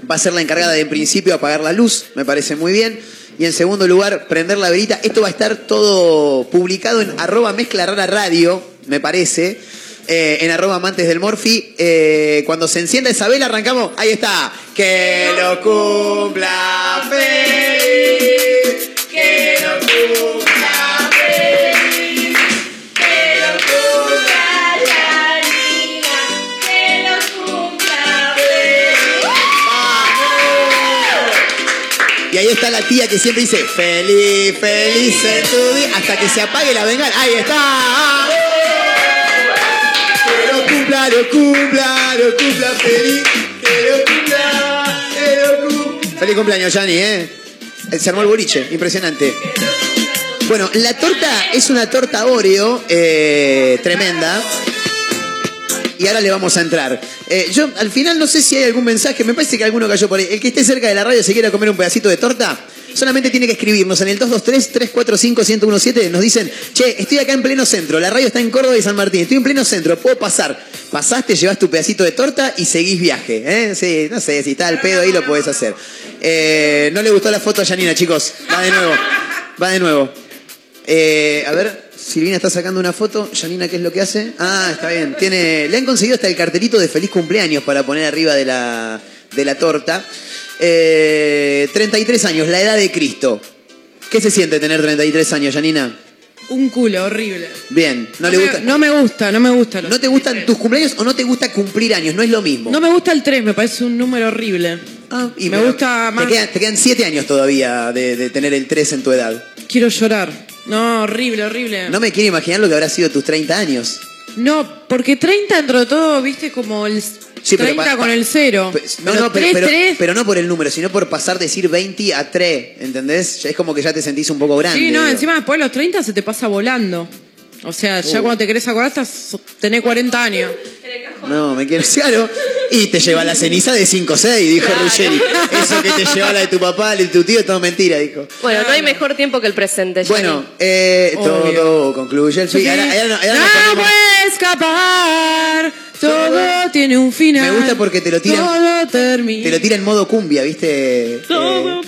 va a ser la encargada de en principio apagar la luz, me parece muy bien. Y en segundo lugar, prender la verita. Esto va a estar todo publicado en arroba mezcla rara radio, me parece. Eh, en arroba amantes del Morfi. Eh, cuando se encienda esa vela, arrancamos. Ahí está. Que lo cumpla feliz. Que lo cumpla feliz. Que lo cumpla la niña. Que lo cumpla feliz. Y ahí está la tía que siempre dice, feliz, feliz en tu día, hasta que se apague la bengala. Ahí está. Cumpla, lo cumpla, lo cumpla feliz. Que lo cumpla, que. Feliz cumpleaños, Yanni, ¿eh? Se armó el boliche, impresionante. Bueno, la torta es una torta Oreo eh, tremenda. Y ahora le vamos a entrar. Eh, yo al final no sé si hay algún mensaje, me parece que alguno cayó por ahí. El que esté cerca de la radio se quiera comer un pedacito de torta, solamente tiene que escribirnos en el 223-345-1017. Nos dicen, che, estoy acá en pleno centro, la radio está en Córdoba y San Martín, estoy en pleno centro, puedo pasar. Pasaste, llevas tu pedacito de torta y seguís viaje. ¿eh? Sí, no sé, si está al pedo ahí lo podés hacer. Eh, no le gustó la foto a Janina, chicos. Va de nuevo. Va de nuevo. Eh, a ver, Silvina está sacando una foto. Janina, ¿qué es lo que hace? Ah, está bien. Tiene, le han conseguido hasta el cartelito de feliz cumpleaños para poner arriba de la, de la torta. Eh, 33 años, la edad de Cristo. ¿Qué se siente tener 33 años, Janina? Un culo horrible. Bien, no, le me- gusta. no me gusta, no me gusta. ¿No te gustan tus cumpleaños o no te gusta cumplir años? No es lo mismo. No me gusta el 3, me parece un número horrible. Ah, y me gusta más. Te quedan, te quedan 7 años todavía de, de tener el 3 en tu edad. Quiero llorar. No, horrible, horrible. No me quiero imaginar lo que habrá sido tus 30 años. No, porque 30 dentro de todo, viste, como el Sí, pero 30 pa- con el cero. No, Pero no, pero, tres, pero- tres. pero no por el número, sino por pasar de decir 20 a 3, ¿entendés? Ya es como que ya te sentís un poco grande. Sí, no, digo. encima después de los 30 se te pasa volando. O sea, ya cuando te querés acordar, estás, tenés 40 años. No, me quiero claro. Y te lleva la ceniza de 5 o 6, dijo Ruggeri. Eso que te lleva la de tu papá, la de tu tío, todo mentira, dijo. Bueno, no hay mejor tiempo que el presente. Bueno, eh, todo concluye el fin. Ahora- ahora no- ahora nos no ponemos- puede escapar, todo tiene un final. Me gusta porque te lo tiran, Todo termina. te lo tira en modo cumbia, ¿viste? Eh, Todo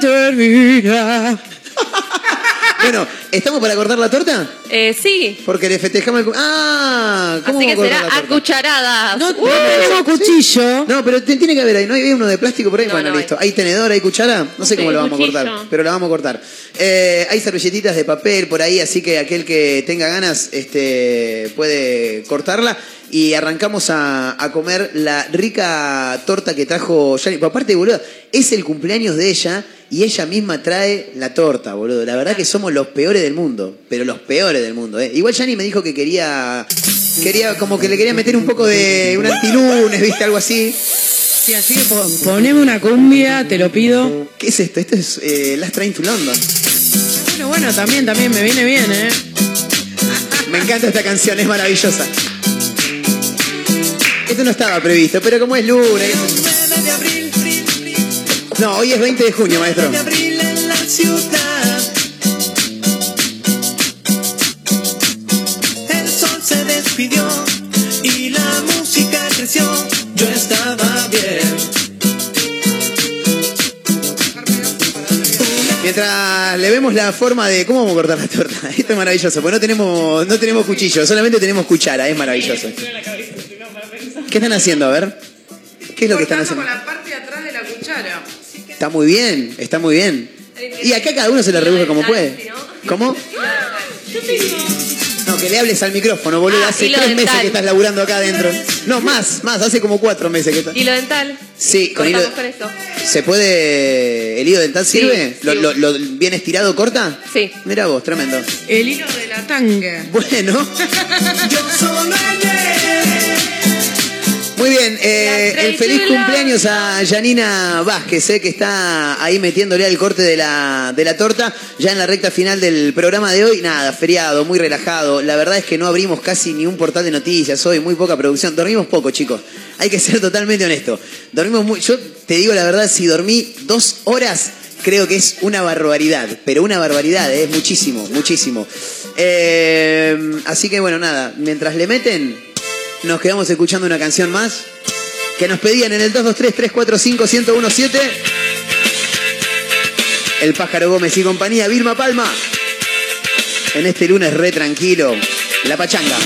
termina. bueno, ¿estamos para cortar la torta? Eh, sí. Porque le festejamos el... ¡Ah! ¿Cómo Así que vamos a cortar será a cucharadas. No, Uh. no tenemos cuchillo. No, pero tiene que haber ahí, ¿no hay uno de plástico por ahí? No, bueno, no listo. Hay. tenedor, hay cuchara? No sé cómo lo vamos a cortar, pero la vamos a cortar. Eh, hay servilletitas de papel por ahí, así que aquel que tenga ganas este, puede cortarla. Y arrancamos a, a comer la rica torta que trajo Yani. Pero aparte, boludo, es el cumpleaños de ella y ella misma trae la torta, boludo. La verdad que somos los peores del mundo, pero los peores del mundo. ¿eh? Igual Yani me dijo que quería, quería como que le quería meter un poco de un antilunes, ¿viste? Algo así. Sí, así que po- poneme una cumbia, te lo pido. ¿Qué es esto? Esto es eh, Last Train to London. Bueno, bueno, también, también, me viene bien, ¿eh? Me encanta esta canción, es maravillosa. Esto no estaba previsto, pero como es lunes. No, hoy es 20 de junio, maestro. de abril en la ciudad. Mientras le vemos la forma de cómo vamos a cortar la torta. Esto es maravilloso, porque no tenemos, no tenemos cuchillo, solamente tenemos cuchara, es maravilloso. ¿Qué están haciendo? A ver. ¿Qué es lo que están haciendo? con la parte de atrás de la cuchara. Está muy bien, está muy bien. Y acá cada uno se lo reduce como puede. ¿Cómo? No, que le hables al micrófono, boludo. Ah, Hace tres meses que estás laburando acá adentro. No, más, más, hace como cuatro meses que estás. Hilo dental. Sí, con hilo. Cortamos con esto. ¿Se puede. ¿El hilo dental Sí, sirve? sí. ¿Lo, lo- lo bien estirado corta? Sí. Mira vos, tremendo. El hilo de la tanga. Bueno, Yo solo muy bien. eh, el feliz cumpleaños a Janina Vázquez, eh, que está ahí metiéndole al corte de la, de la torta, ya en la recta final del programa de hoy. Nada, feriado, muy relajado. La verdad es que no abrimos casi ni un portal de noticias hoy, muy poca producción. Dormimos poco, chicos. Hay que ser totalmente honesto. Dormimos muy. Yo te digo la verdad, si dormí dos horas. Creo que es una barbaridad, pero una barbaridad, eh, es muchísimo, muchísimo. Eh, así que bueno, nada, mientras le meten, nos quedamos escuchando una canción más que nos pedían en el 223-345-1017. El pájaro Gómez y compañía, Vilma Palma. En este lunes re tranquilo, la pachanga.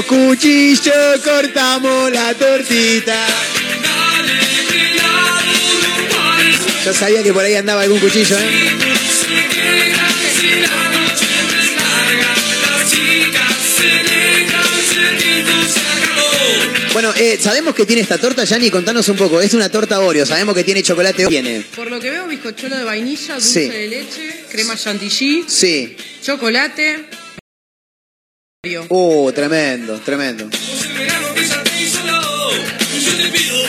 Cuchillo, cortamos la tortita. Yo sabía que por ahí andaba algún cuchillo, ¿eh? Bueno, eh, sabemos que tiene esta torta, Yani, contanos un poco. Es una torta Oreo, sabemos que tiene chocolate. Tiene. Por lo que veo, bizcochuelo de vainilla, dulce Sí. de leche, crema chantilly, Sí. chocolate. Uh, tremendo, tremendo.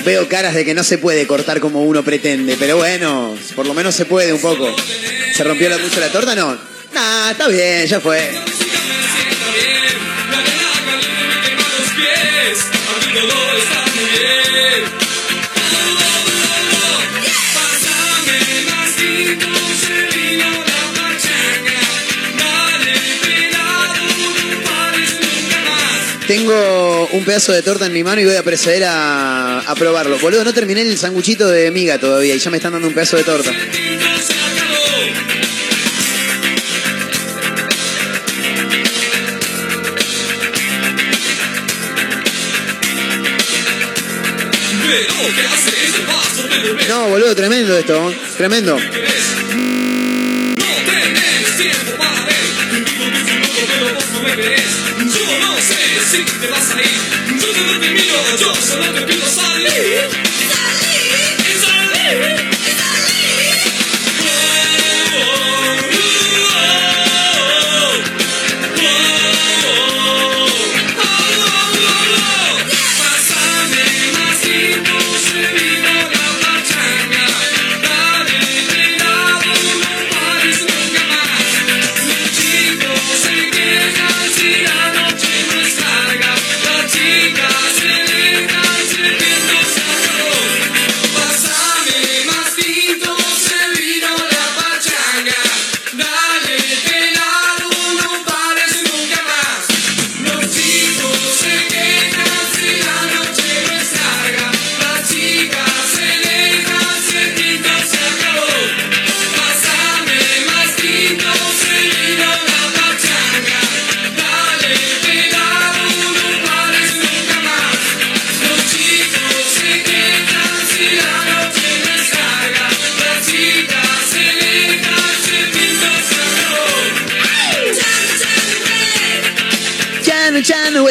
Veo caras de que no se puede cortar como uno pretende, pero bueno, por lo menos se puede un poco. ¿Se rompió la, mucho la torta? No. Nah, está bien, ya fue. Tengo un pedazo de torta en mi mano y voy a proceder a, probarlo. Boludo, no terminé el sanguchito de miga todavía y ya me están dando un pedazo de torta. No, boludo, tremendo esto. Tremendo. No tenés tiempo para. Yo no sé si te vas a ir. Yo te termino, yo solo te pido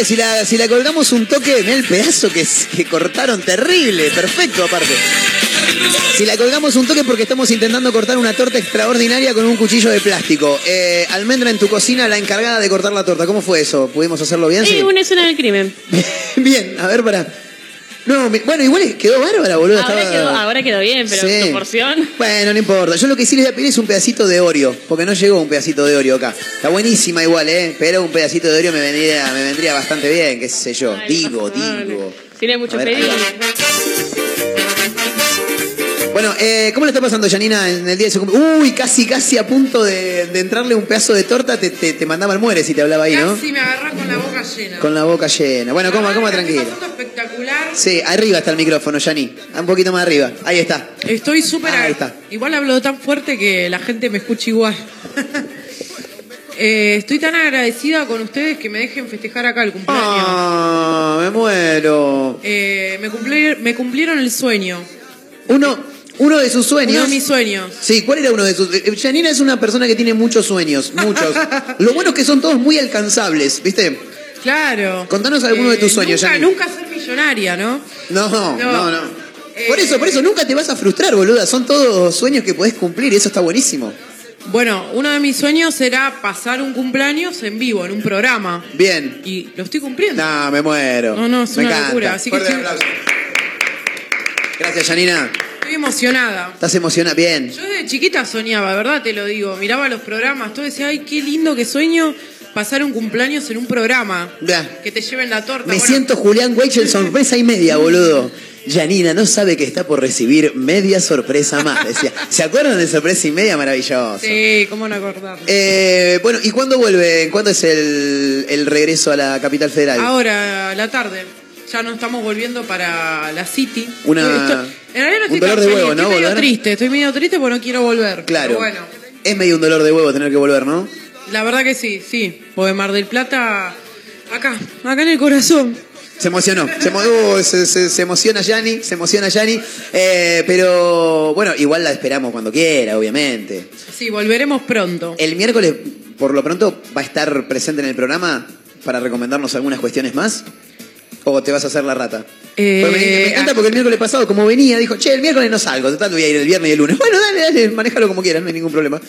si la, si la colgamos un toque en el pedazo que, que cortaron, terrible, perfecto aparte. Si la colgamos un toque porque estamos intentando cortar una torta extraordinaria con un cuchillo de plástico. Eh, Almendra en tu cocina, la encargada de cortar la torta. ¿Cómo fue eso? ¿Pudimos hacerlo bien? Sí. Es una escena del crimen. Bien, a ver, para. No, me- bueno, igual quedó bárbara, boludo. Ahora estaba- quedó, ahora quedó bien, pero Sí. tu porción. Bueno, no importa. Yo lo que sí les voy a pedir es un pedacito de Oreo, porque no llegó un pedacito de Oreo acá. Está buenísima igual, ¿eh? Pero un pedacito de Oreo me vendría, me vendría bastante bien, qué sé yo. digo, digo. Tiene mucho A ver, pedido. Bueno, eh, ¿cómo le está pasando, Janina, en el día de su cumpleaños? Uy, casi, casi a punto de, de entrarle un pedazo de torta, te, te, te mandaba al muere si te hablaba ahí, ¿no? Casi me agarras con la boca llena. Con la boca llena. Bueno, coma, coma tranquilo. Sí, arriba está el micrófono, Yani. Un poquito más arriba. Ahí está. Estoy súper... Ahí está. Igual hablo tan fuerte que la gente me escucha igual. Eh, estoy tan agradecida con ustedes que me dejen festejar acá el cumpleaños. Ah, me muero. Eh, me, cumplir- me cumplieron el sueño. Uno, uno de sus sueños. Uno de mis sueños. Sí, ¿cuál era uno de sus? eh, Janina es una persona que tiene muchos sueños, muchos. Lo bueno es que son todos muy alcanzables, ¿viste? Claro. Contanos alguno de tus Eh, sueños, Nunca, nunca ser millonaria, ¿no? No, no, No. no. Por eso, por eso nunca te vas a frustrar, boluda. Son todos sueños que podés cumplir y eso está buenísimo. Bueno, uno de mis sueños era pasar un cumpleaños en vivo, en un programa. Bien. Y lo estoy cumpliendo. No, me muero. No, no, es me una encanta. locura, así que Fuerte estoy- aplauso. Gracias, Janina. Estoy emocionada. Estás emocionada. Bien. Yo desde chiquita soñaba, ¿verdad? Te lo digo. Miraba los programas, todo decía, ay, qué lindo que sueño pasar un cumpleaños en un programa. Que te lleven la torta. Me Bueno, siento Julián Weichel, sorpresa y media, boludo. Janina no sabe que está por recibir media sorpresa más. Decía, ¿se acuerdan de sorpresa y media? Maravilloso. Sí, cómo no acordar. Eh, bueno, ¿y cuándo vuelve? ¿Cuándo es el, el regreso a la capital federal? Ahora, a la tarde. Ya no estamos volviendo para la City. Una- Estoy- en realidad no estoy un dolor de feliz, huevo, ¿no? Estoy medio triste, estoy medio triste porque no quiero volver. Claro. Pero bueno, Es medio un dolor de huevo tener que volver, ¿no? La verdad que sí, sí. Porque Mar del Plata, acá, acá en el corazón. Se emocionó, se, uh, se- se- se emociona Yani, se emociona Yani, Eh, pero bueno, igual la esperamos cuando quiera, obviamente. Sí, volveremos pronto. El miércoles, por lo pronto, va a estar presente en el programa para recomendarnos algunas cuestiones más. ¿O te vas a hacer la rata? Eh, me, me encanta porque el miércoles pasado, como venía, dijo, che, el miércoles no salgo, total voy a ir el viernes y el lunes. Bueno, dale, dale, manejalo como quieras, no hay ningún problema.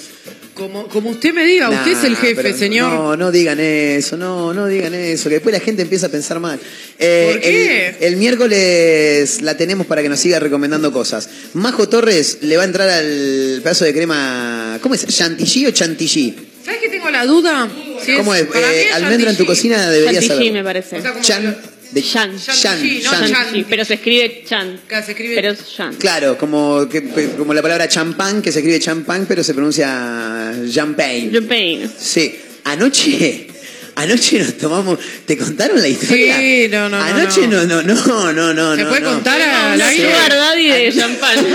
Como, como usted me diga, usted es el jefe, señor. No, no digan eso, no, no digan eso, que después la gente empieza a pensar mal. Eh, ¿Por qué? El, el miércoles la tenemos para que nos siga recomendando cosas. Majo Torres le va a entrar al pedazo de crema, ¿cómo es? ¿Chantilly o chantilly? ¿Sabes que tengo la duda? Si ¿Cómo es? mí Eh, es almendra en tu cocina debería Chantilly, saber. me parece. O sea, como Chan, de chantilly. Pero se escribe chan. Claro, se escribe- Pero es chan. Claro, como, que- como la palabra champán, que se escribe champán, pero se pronuncia champagne. Champagne. Sí, anoche, Anoche nos tomamos. ¿Te contaron la historia? Sí, no, no, no, Anoche no, no, no, no, no. ¿Se no, puede no. contar Una aire? sugar daddy de champán.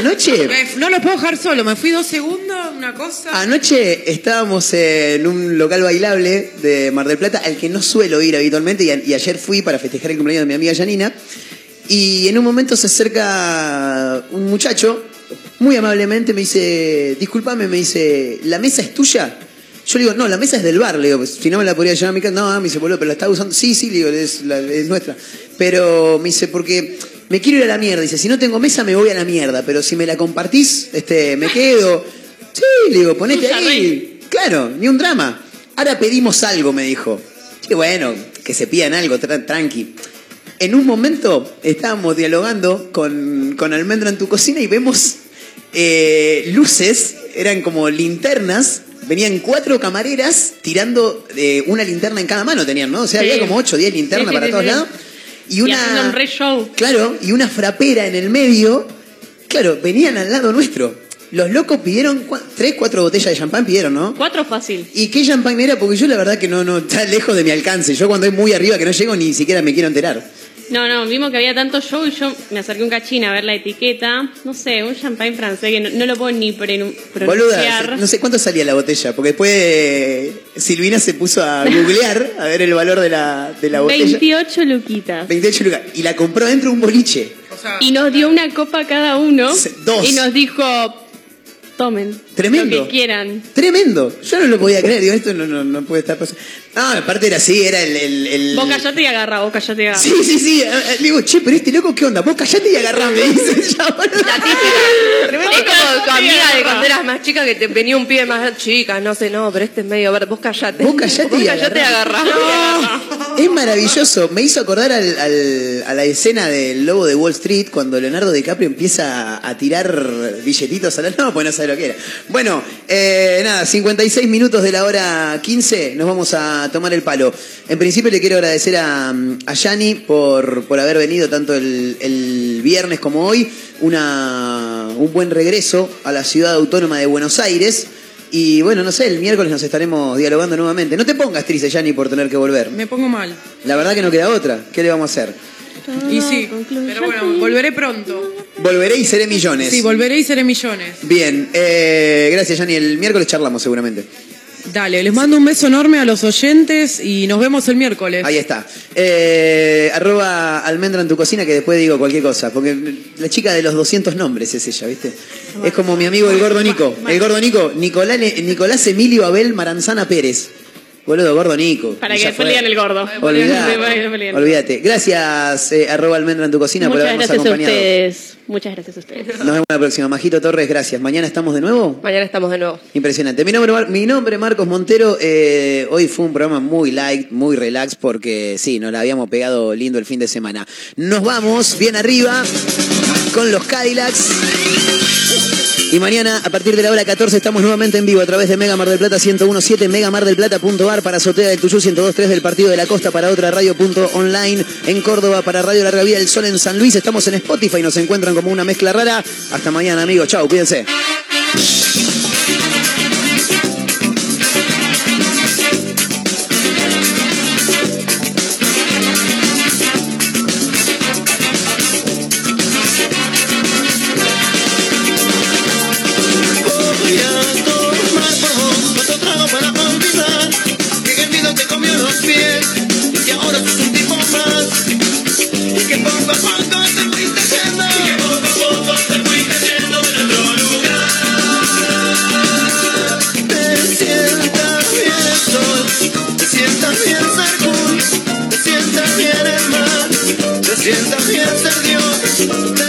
Anoche. No lo puedo dejar solo, me fui dos segundos, una cosa. Anoche estábamos en un local bailable de Mar del Plata al que no suelo ir habitualmente y, a- y ayer fui para festejar el cumpleaños de mi amiga Janina y en un momento se acerca un muchacho muy amablemente me dice, discúlpame, me dice, ¿la mesa es tuya? Yo le digo, no, la mesa es del bar, le digo, pues, si no me la podría llevar a mi casa, no, me dice, boludo, pero la estaba usando, sí, sí, le digo, es, la- es nuestra, pero me dice, porque me quiero ir a la mierda, dice, si no tengo mesa me voy a la mierda, pero si me la compartís, este, me quedo, sí, le digo, ponete ahí, claro, ni un drama. Ahora pedimos algo, me dijo. Sí, bueno, que se pidan algo, tra- tranqui. En un momento estábamos dialogando con, con Almendra en tu cocina y vemos eh, luces, eran como linternas, venían cuatro camareras tirando eh, una linterna en cada mano, tenían, ¿no? O sea, Sí. había como ocho, diez linternas Sí, sí, para sí, todos lados. Y Y haciendo un una, re show. claro, y una frapera en el medio. Claro, venían al lado nuestro. Los locos pidieron cua- tres, cuatro botellas de champán, pidieron, ¿no? Cuatro fácil. ¿Y qué champán era? Porque yo la verdad que no, no, está lejos de mi alcance. Yo cuando es muy arriba que no llego ni siquiera me quiero enterar. No, no, vimos que había tanto show y yo me acerqué un cachín a ver la etiqueta. No sé, un champagne francés que no, no lo puedo ni Boluda, pronunciar. no sé cuánto salía la botella, porque después eh, Silvina se puso a googlear a ver el valor de la, de la botella. 28 luquitas. 28 lucas. Y la compró dentro de un boliche. Y nos dio una copa cada uno. Dos. Y nos dijo, tomen. Tremendo. Lo que quieran. Tremendo. Yo no lo podía creer. Digo, esto no, no, no puede estar pasando. No, aparte era así, era el... el, el- Vos callate y agarra, vos callate y agarra. Sí, sí, sí. Eh, eh, Le digo, che, pero este loco, ¿qué onda? Vos callate y agarrame. Dice ya, boludo. Es como tu amiga de cuando eras más chica que te venía un pibe más chica, no sé, no, pero este es medio verde. Vos callate. Vos callate Vos y callate y agarrá. agarrá. Es maravilloso. Me hizo acordar al- al- a la escena del lobo de Wall Street cuando Leonardo DiCaprio empieza a, a tirar billetitos a la... No, pues no sabe lo que era. Bueno, eh, nada, 56 minutos de la hora 15, nos vamos a tomar el palo. En principio le quiero agradecer a, a Yani por, por haber venido tanto el, el viernes como hoy. Una, un buen regreso a la ciudad autónoma de Buenos Aires. Y bueno, no sé, el miércoles nos estaremos dialogando nuevamente. No te pongas triste, Yani, por tener que volver. Me pongo mal. La verdad que no queda otra. ¿Qué le vamos a hacer? Y sí, pero bueno, volveré pronto. Volveré y seré millones. Sí, volveré y seré millones. Bien, eh, gracias, Yani. El miércoles charlamos seguramente. Dale, les mando un beso enorme a los oyentes y nos vemos el miércoles. Ahí está. Eh, arroba almendra en tu cocina, que después digo cualquier cosa. Porque la chica de los 200 nombres es ella, ¿viste? Es como mi amigo el gordo Nico. El gordo Nico, Nicolás, Nicolás Emilio Abel Maranzana Pérez. Boludo, gordo Nico. Para que después el gordo. Olvídate. Gracias, eh, arroba almendra en tu cocina, por Muchas habernos gracias a acompañado. ustedes. Muchas gracias a ustedes. Nos vemos la próxima. Majito Torres, gracias. Mañana estamos de nuevo. Mañana estamos de nuevo. Impresionante. Mi nombre, mi nombre es Marcos Montero. Eh, hoy fue un programa muy light, muy relax, porque sí, nos la habíamos pegado lindo el fin de semana. Nos vamos bien arriba con los Cadillacs. Y mañana, a partir de la hora 14, estamos nuevamente en vivo a través de Mega Mar del Plata 1017, megamardelplata.ar para Azotea del Tuyú 1023 del Partido de la Costa para otra radio.online en Córdoba para Radio Larga Vida del Sol en San Luis. Estamos en Spotify, nos encuentran como una mezcla rara. Hasta mañana, amigos. Chau, cuídense. Hacienda piensa en Dios.